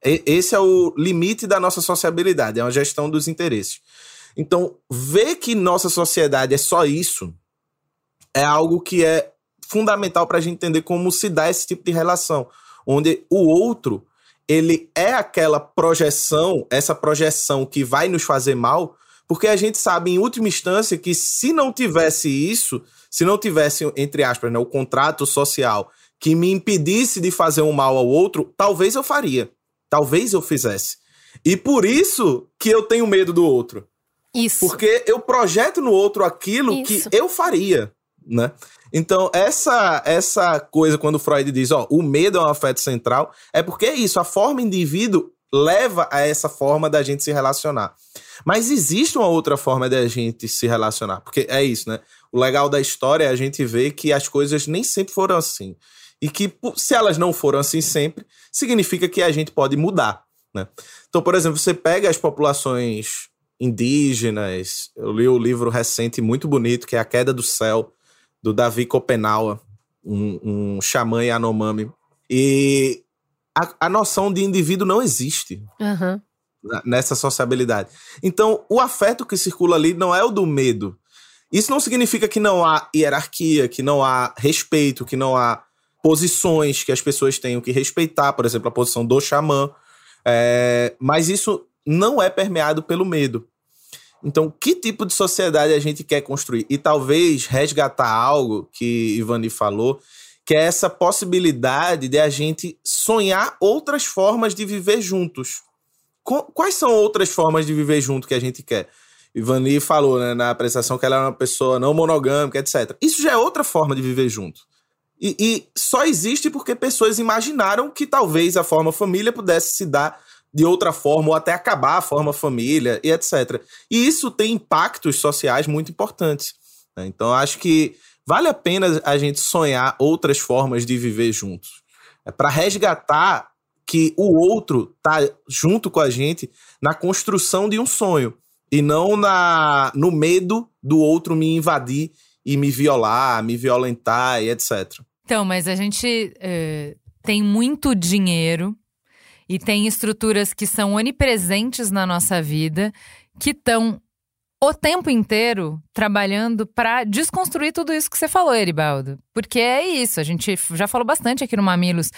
E, esse é o limite da nossa sociabilidade, é uma gestão dos interesses. Então, ver que nossa sociedade é só isso é algo que é fundamental para a gente entender como se dá esse tipo de relação, onde o outro ele é aquela projeção, essa projeção que vai nos fazer mal, porque a gente sabe, em última instância, que se não tivesse isso, se não tivesse, entre aspas, né, o contrato social que me impedisse de fazer um mal ao outro, talvez eu faria. Talvez eu fizesse. E por isso que eu tenho medo do outro. Isso. Porque eu projeto no outro aquilo isso. que eu faria, né? Então, essa essa coisa, quando Freud diz, ó, o medo é um afeto central, é porque é isso, a forma indivíduo leva a essa forma da gente se relacionar. Mas existe uma outra forma da gente se relacionar, porque é isso, né? O legal da história é a gente ver que as coisas nem sempre foram assim. E que se elas não foram assim sempre, significa que a gente pode mudar, né? Então, por exemplo, você pega as populações indígenas, eu li o um livro recente muito bonito, que é A Queda do Céu, do Davi Kopenawa, um, um xamã Yanomami. E a, a noção de indivíduo não existe. Uhum nessa sociabilidade. Então, o afeto que circula ali não é o do medo. Isso não significa que não há hierarquia, que não há respeito, que não há posições que as pessoas tenham que respeitar, por exemplo, a posição do xamã. É, mas isso não é permeado pelo medo. Então, que tipo de sociedade a gente quer construir? E talvez resgatar algo que Ivani falou, que é essa possibilidade de a gente sonhar outras formas de viver juntos. Quais são outras formas de viver junto que a gente quer? Ivani falou né, na apresentação que ela é uma pessoa não monogâmica, etc. Isso já é outra forma de viver junto. E, e, só existe porque pessoas imaginaram que talvez a forma família pudesse se dar de outra forma, ou até acabar a forma família, e etc. E isso tem impactos sociais muito importantes. Né? Então, acho que vale a pena a gente sonhar outras formas de viver juntos. É para resgatar que o outro tá junto com a gente na construção de um sonho e não na no medo do outro me invadir e me violar, me violentar e etc. Então, mas a gente é, tem muito dinheiro e tem estruturas que são onipresentes na nossa vida, que estão o tempo inteiro trabalhando para desconstruir tudo isso que você falou, Eribaldo. Porque é isso, a gente já falou bastante aqui no Mamilos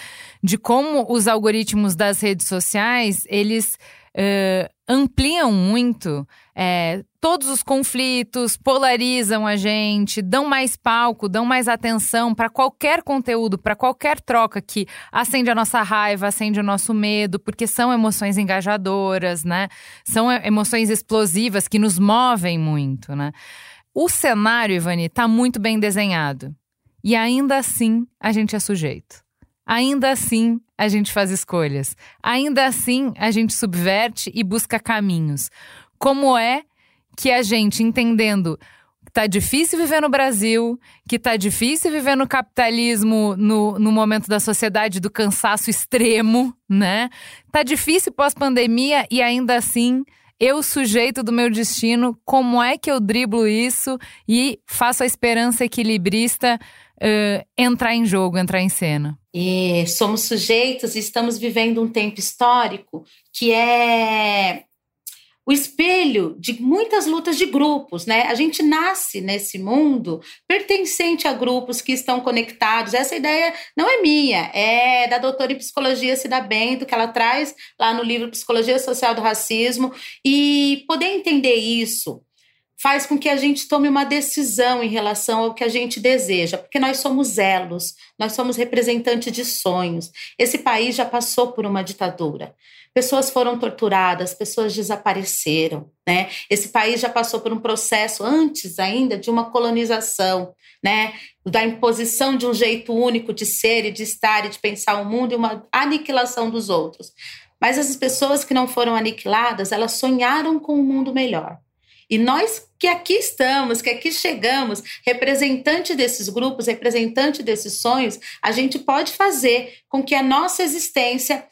de como os algoritmos das redes sociais, eles uh, ampliam muito é, todos os conflitos, polarizam a gente, dão mais palco, dão mais atenção para qualquer conteúdo, para qualquer troca que acende a nossa raiva, acende o nosso medo, porque são emoções engajadoras, né? São emoções explosivas que nos movem muito, né? O cenário, Ivani, está muito bem desenhado. E ainda assim a gente é sujeito. Ainda assim, a gente faz escolhas. Ainda assim, a gente subverte e busca caminhos. Como é que a gente, entendendo que tá difícil viver no Brasil, que tá difícil viver no capitalismo no, no momento da sociedade do cansaço extremo, né? Tá difícil pós-pandemia e ainda assim eu, sujeito do meu destino, como é que eu driblo isso e faço a esperança equilibrista uh, entrar em jogo, entrar em cena? E somos sujeitos e estamos vivendo um tempo histórico que é o espelho de muitas lutas de grupos, né? A gente nasce nesse mundo pertencente a grupos que estão conectados. Essa ideia não é minha, é da doutora em psicologia Cida Bento, que ela traz lá no livro Psicologia Social do Racismo. E poder entender isso faz com que a gente tome uma decisão em relação ao que a gente deseja, porque nós somos elos, nós somos representantes de sonhos. Esse país já passou por uma ditadura. Pessoas foram torturadas, pessoas desapareceram, né? Esse país já passou por um processo antes ainda de uma colonização, né? Da imposição de um jeito único de ser e de estar e de pensar o mundo e uma aniquilação dos outros. Mas as pessoas que não foram aniquiladas, elas sonharam com um mundo melhor. E nós que aqui estamos, que aqui chegamos, representante desses grupos, representante desses sonhos, a gente pode fazer com que a nossa existência.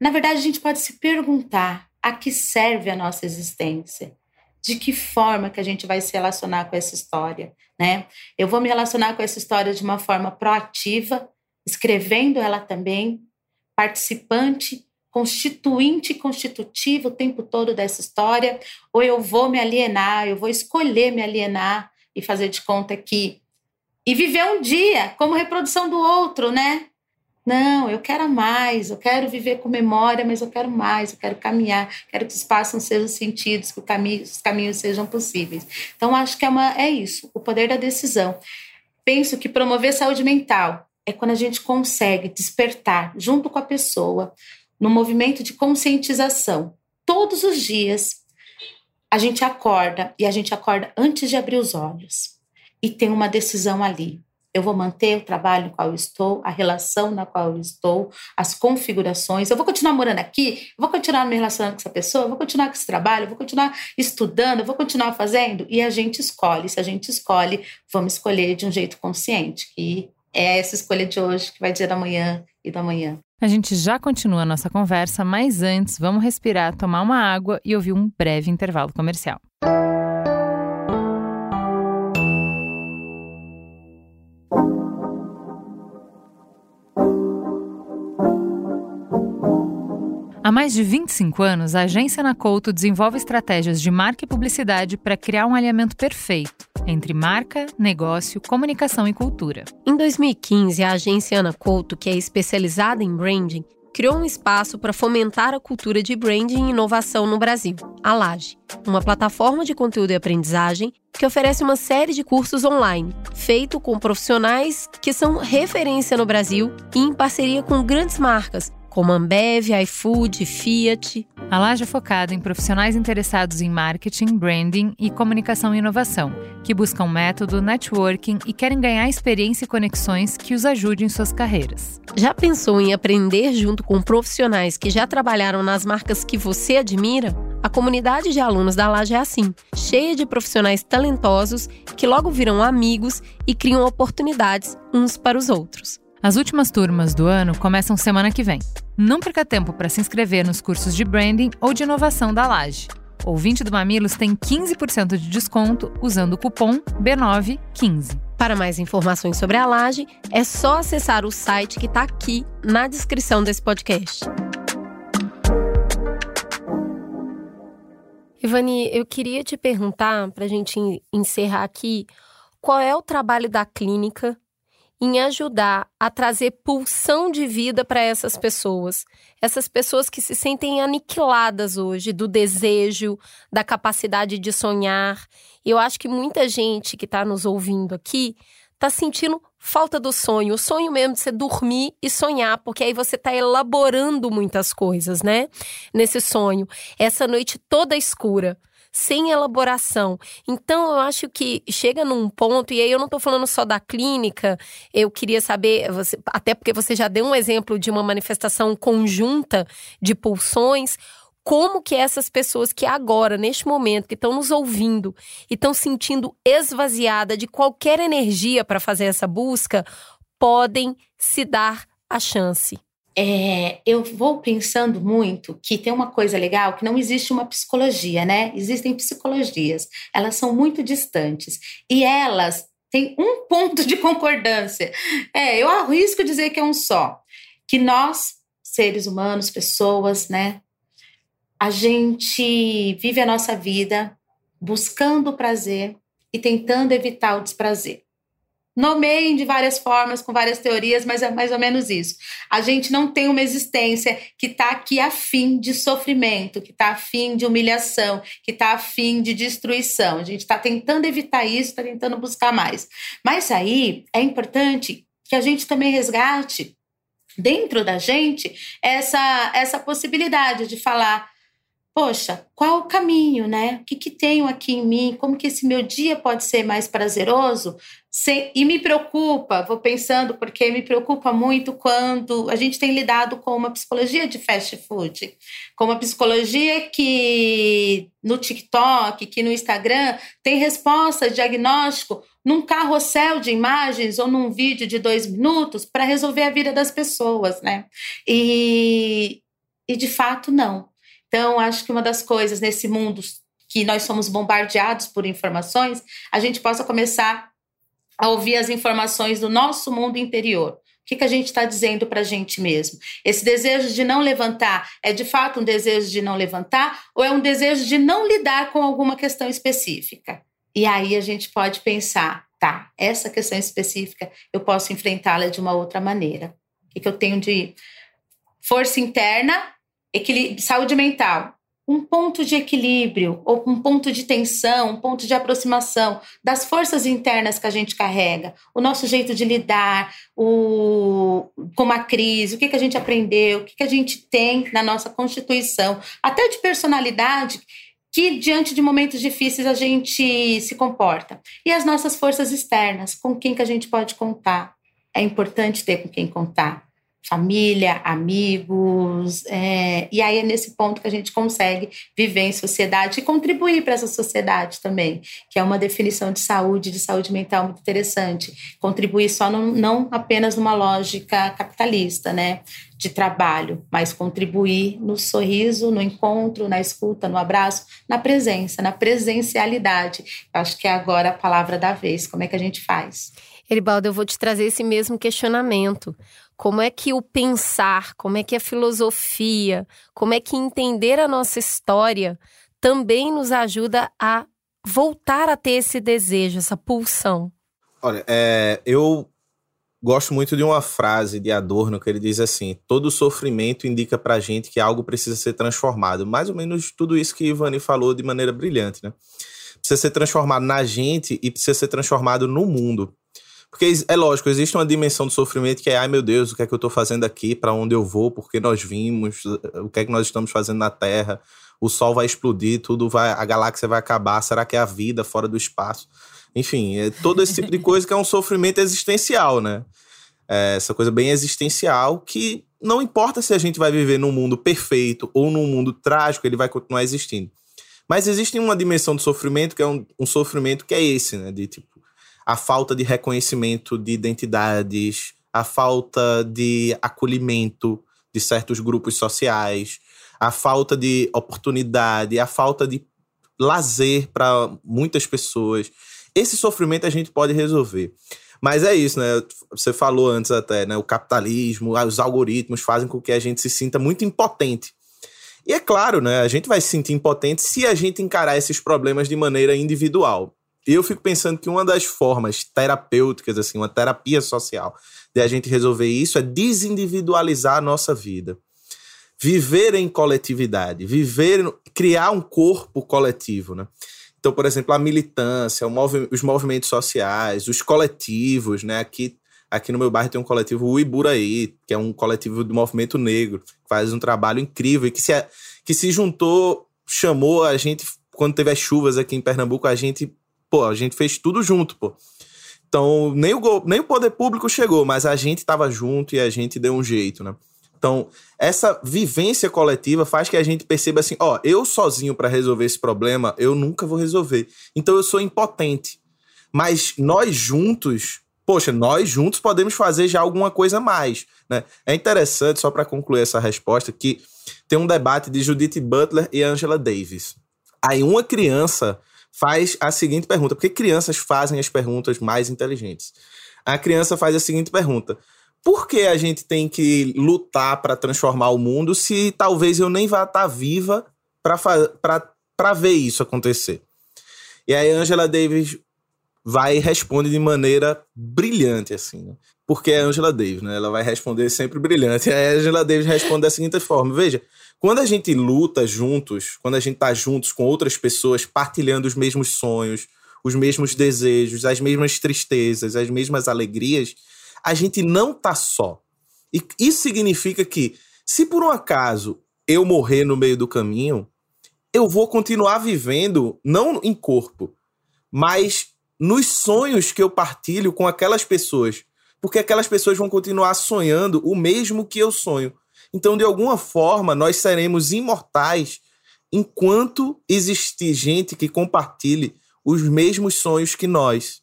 Na verdade, a gente pode se perguntar a que serve a nossa existência. De que forma que a gente vai se relacionar com essa história, né? Eu vou me relacionar com essa história de uma forma proativa, escrevendo ela também, participante constituinte e constitutivo o tempo todo dessa história, ou eu vou me alienar, eu vou escolher me alienar e fazer de conta que. E viver um dia como reprodução do outro, né? Não, eu quero mais, eu quero viver com memória, mas eu quero mais, eu quero caminhar, quero que os passos sejam sentidos, que caminho, os caminhos sejam possíveis. Então, acho que é, uma, é isso, o poder da decisão. Penso que promover saúde mental é quando a gente consegue despertar junto com a pessoa no movimento de conscientização. Todos os dias a gente acorda e a gente acorda antes de abrir os olhos e tem uma decisão ali. Eu vou manter o trabalho no qual eu estou, a relação na qual eu estou, as configurações. Eu vou continuar morando aqui, eu vou continuar me relacionando com essa pessoa, eu vou continuar com esse trabalho, eu vou continuar estudando, eu vou continuar fazendo. E a gente escolhe. Se a gente escolhe, vamos escolher de um jeito consciente, que é essa escolha de hoje que vai dizer da manhã e da manhã. A gente já continua a nossa conversa, mas antes vamos respirar, tomar uma água e ouvir um breve intervalo comercial. Há mais de 25 anos, a agência Couto desenvolve estratégias de marca e publicidade para criar um alinhamento perfeito entre marca, negócio, comunicação e cultura. Em 2015, a agência Ana Couto, que é especializada em branding, criou um espaço para fomentar a cultura de branding e inovação no Brasil, a Laje, uma plataforma de conteúdo e aprendizagem que oferece uma série de cursos online, feito com profissionais que são referência no Brasil e em parceria com grandes marcas como Ambev, iFood, Fiat. A Laje é focada em profissionais interessados em marketing, branding e comunicação e inovação, que buscam método, networking e querem ganhar experiência e conexões que os ajudem em suas carreiras. Já pensou em aprender junto com profissionais que já trabalharam nas marcas que você admira? A comunidade de alunos da Laje é assim, cheia de profissionais talentosos que logo viram amigos e criam oportunidades uns para os outros. As últimas turmas do ano começam semana que vem. Não perca tempo para se inscrever nos cursos de branding ou de inovação da Laje. Ouvinte do Mamilos tem 15% de desconto usando o cupom B915. Para mais informações sobre a Laje, é só acessar o site que está aqui na descrição desse podcast. Ivani, eu queria te perguntar, para a gente encerrar aqui, qual é o trabalho da clínica em ajudar a trazer pulsão de vida para essas pessoas. Essas pessoas que se sentem aniquiladas hoje do desejo, da capacidade de sonhar. Eu acho que muita gente que está nos ouvindo aqui está sentindo falta do sonho, o sonho mesmo de você dormir e sonhar, porque aí você está elaborando muitas coisas, né? Nesse sonho. Essa noite toda escura sem elaboração. Então, eu acho que chega num ponto, e aí eu não estou falando só da clínica, eu queria saber, você, até porque você já deu um exemplo de uma manifestação conjunta de pulsões como que essas pessoas que agora, neste momento, que estão nos ouvindo e estão sentindo esvaziada de qualquer energia para fazer essa busca, podem se dar a chance é, eu vou pensando muito que tem uma coisa legal que não existe uma psicologia, né? Existem psicologias, elas são muito distantes e elas têm um ponto de concordância. É, eu arrisco dizer que é um só, que nós seres humanos, pessoas, né? A gente vive a nossa vida buscando o prazer e tentando evitar o desprazer. Nomeiem de várias formas, com várias teorias, mas é mais ou menos isso. A gente não tem uma existência que está aqui a fim de sofrimento, que está a fim de humilhação, que está a fim de destruição. A gente está tentando evitar isso, está tentando buscar mais. Mas aí é importante que a gente também resgate dentro da gente essa, essa possibilidade de falar poxa, qual o caminho, né? O que, que tenho aqui em mim? Como que esse meu dia pode ser mais prazeroso? Sem, e me preocupa, vou pensando, porque me preocupa muito quando a gente tem lidado com uma psicologia de fast food, com uma psicologia que no TikTok, que no Instagram tem resposta, diagnóstico num carrossel de imagens ou num vídeo de dois minutos para resolver a vida das pessoas, né? E, e de fato, não. Então, acho que uma das coisas nesse mundo que nós somos bombardeados por informações, a gente possa começar a ouvir as informações do nosso mundo interior. O que, que a gente está dizendo para a gente mesmo? Esse desejo de não levantar é de fato um desejo de não levantar ou é um desejo de não lidar com alguma questão específica? E aí a gente pode pensar, tá, essa questão específica eu posso enfrentá-la de uma outra maneira. O que, que eu tenho de força interna equilíbrio, saúde mental, um ponto de equilíbrio, ou um ponto de tensão, um ponto de aproximação das forças internas que a gente carrega, o nosso jeito de lidar o, com uma crise, o que, que a gente aprendeu, o que, que a gente tem na nossa constituição, até de personalidade, que diante de momentos difíceis a gente se comporta. E as nossas forças externas, com quem que a gente pode contar. É importante ter com quem contar família, amigos, é, e aí é nesse ponto que a gente consegue viver em sociedade e contribuir para essa sociedade também, que é uma definição de saúde, de saúde mental muito interessante. Contribuir só no, não apenas numa lógica capitalista, né, de trabalho, mas contribuir no sorriso, no encontro, na escuta, no abraço, na presença, na presencialidade. Eu acho que é agora a palavra da vez. Como é que a gente faz? Eribaldo, eu vou te trazer esse mesmo questionamento. Como é que o pensar, como é que a filosofia, como é que entender a nossa história também nos ajuda a voltar a ter esse desejo, essa pulsão? Olha, é, eu gosto muito de uma frase de Adorno que ele diz assim: todo sofrimento indica pra gente que algo precisa ser transformado. Mais ou menos tudo isso que Ivani falou de maneira brilhante, né? Precisa ser transformado na gente e precisa ser transformado no mundo. Porque é lógico, existe uma dimensão do sofrimento que é, ai meu Deus, o que é que eu estou fazendo aqui, para onde eu vou, porque nós vimos, o que é que nós estamos fazendo na Terra, o Sol vai explodir, tudo vai, a galáxia vai acabar, será que é a vida fora do espaço? Enfim, é todo esse tipo de coisa que é um sofrimento existencial, né? É essa coisa bem existencial que não importa se a gente vai viver num mundo perfeito ou num mundo trágico, ele vai continuar existindo. Mas existe uma dimensão do sofrimento que é um, um sofrimento que é esse, né? De tipo, a falta de reconhecimento de identidades, a falta de acolhimento de certos grupos sociais, a falta de oportunidade, a falta de lazer para muitas pessoas. Esse sofrimento a gente pode resolver. Mas é isso, né? Você falou antes até, né? O capitalismo, os algoritmos fazem com que a gente se sinta muito impotente. E é claro, né? A gente vai se sentir impotente se a gente encarar esses problemas de maneira individual. Eu fico pensando que uma das formas terapêuticas, assim, uma terapia social de a gente resolver isso é desindividualizar a nossa vida. Viver em coletividade, viver, criar um corpo coletivo, né? Então, por exemplo, a militância, os movimentos sociais, os coletivos, né? Aqui, aqui no meu bairro tem um coletivo o Iburaí, que é um coletivo do movimento negro, que faz um trabalho incrível e que se, que se juntou, chamou a gente, quando teve as chuvas aqui em Pernambuco, a gente pô, a gente fez tudo junto, pô. Então, nem o, nem o poder público chegou, mas a gente estava junto e a gente deu um jeito, né? Então, essa vivência coletiva faz que a gente perceba assim, ó, eu sozinho para resolver esse problema, eu nunca vou resolver. Então eu sou impotente. Mas nós juntos, poxa, nós juntos podemos fazer já alguma coisa mais, né? É interessante só para concluir essa resposta que tem um debate de Judith Butler e Angela Davis. Aí uma criança faz a seguinte pergunta, porque crianças fazem as perguntas mais inteligentes. A criança faz a seguinte pergunta: por que a gente tem que lutar para transformar o mundo se talvez eu nem vá estar tá viva para ver isso acontecer? E aí Angela Davis vai e responde de maneira brilhante, assim, né? Porque é Angela Davis, né? Ela vai responder sempre brilhante. E aí Angela Davis responde da seguinte forma: veja, quando a gente luta juntos, quando a gente tá juntos com outras pessoas, partilhando os mesmos sonhos, os mesmos desejos, as mesmas tristezas, as mesmas alegrias, a gente não tá só. E isso significa que, se por um acaso eu morrer no meio do caminho, eu vou continuar vivendo, não em corpo, mas nos sonhos que eu partilho com aquelas pessoas. Porque aquelas pessoas vão continuar sonhando o mesmo que eu sonho. Então, de alguma forma, nós seremos imortais enquanto existir gente que compartilhe os mesmos sonhos que nós.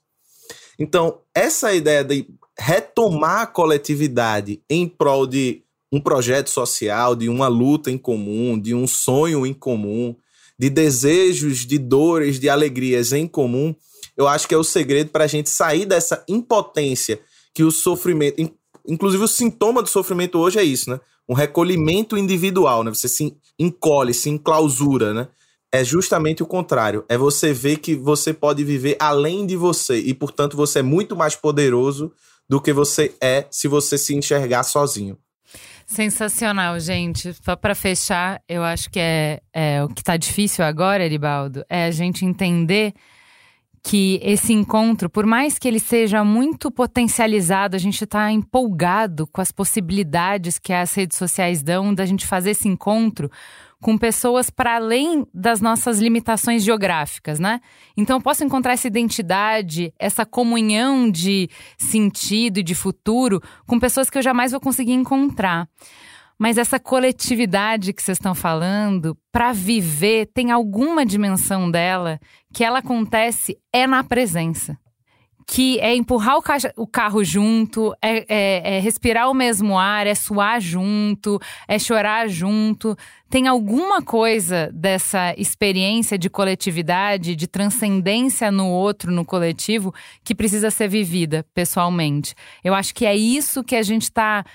Então, essa ideia de retomar a coletividade em prol de um projeto social, de uma luta em comum, de um sonho em comum, de desejos, de dores, de alegrias em comum, eu acho que é o segredo para a gente sair dessa impotência que o sofrimento, inclusive o sintoma do sofrimento hoje é isso, né? Um recolhimento individual, né? Você se encolhe, se enclausura, né? É justamente o contrário. É você ver que você pode viver além de você e, portanto, você é muito mais poderoso do que você é se você se enxergar sozinho. Sensacional, gente. Só para fechar, eu acho que é, é o que está difícil agora, Eribaldo, é a gente entender que esse encontro, por mais que ele seja muito potencializado, a gente está empolgado com as possibilidades que as redes sociais dão da gente fazer esse encontro com pessoas para além das nossas limitações geográficas, né? Então eu posso encontrar essa identidade, essa comunhão de sentido e de futuro com pessoas que eu jamais vou conseguir encontrar. Mas essa coletividade que vocês estão falando, para viver, tem alguma dimensão dela que ela acontece é na presença. Que é empurrar o, o carro junto, é, é, é, respirar o mesmo ar, é suar junto, é chorar junto. Tem alguma coisa dessa experiência de coletividade, de transcendência no outro, no coletivo, que precisa ser vivida pessoalmente. Eu acho que é isso que a gente está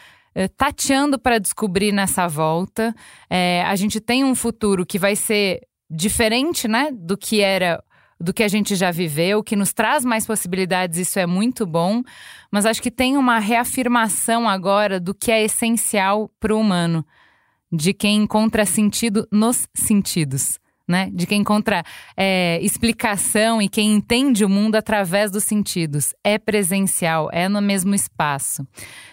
tateando para descobrir nessa volta. É, a gente tem um futuro que vai ser diferente, né, do que era do que a gente já viveu, que nos traz mais possibilidades, isso é muito bom, mas acho que tem uma reafirmação agora do que é essencial para o humano, de quem encontra sentido nos sentidos né? De quem encontra é, explicação e quem entende o mundo através dos sentidos. É presencial, é no mesmo espaço.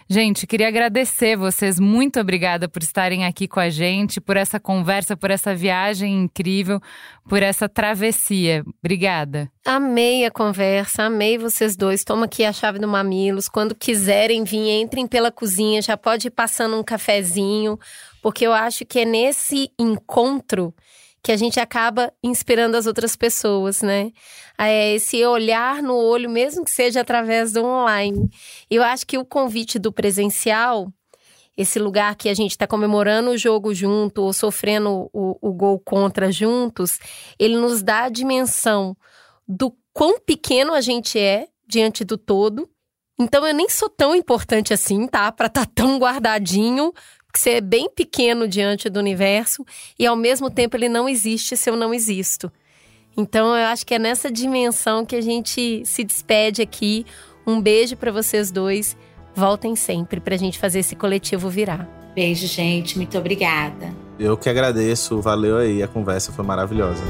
Gente, queria agradecer vocês. Muito obrigada por estarem aqui com a gente, por essa conversa, por essa viagem incrível, por essa travessia. Obrigada. Amei a conversa, amei vocês dois. Toma aqui a chave do Mamilos. Quando quiserem vir, entrem pela cozinha, já pode ir passando um cafezinho, porque eu acho que é nesse encontro que a gente acaba inspirando as outras pessoas, né? É esse olhar no olho, mesmo que seja através do online. Eu acho que o convite do presencial, esse lugar que a gente está comemorando o jogo junto ou sofrendo o, o gol contra juntos, ele nos dá a dimensão do quão pequeno a gente é diante do todo. Então eu nem sou tão importante assim, tá? Para estar tá tão guardadinho ser bem pequeno diante do universo e ao mesmo tempo ele não existe se eu não existo. Então eu acho que é nessa dimensão que a gente se despede aqui. Um beijo para vocês dois. Voltem sempre para a gente fazer esse coletivo virar. Beijo, gente. Muito obrigada. Eu que agradeço. Valeu aí. A conversa foi maravilhosa.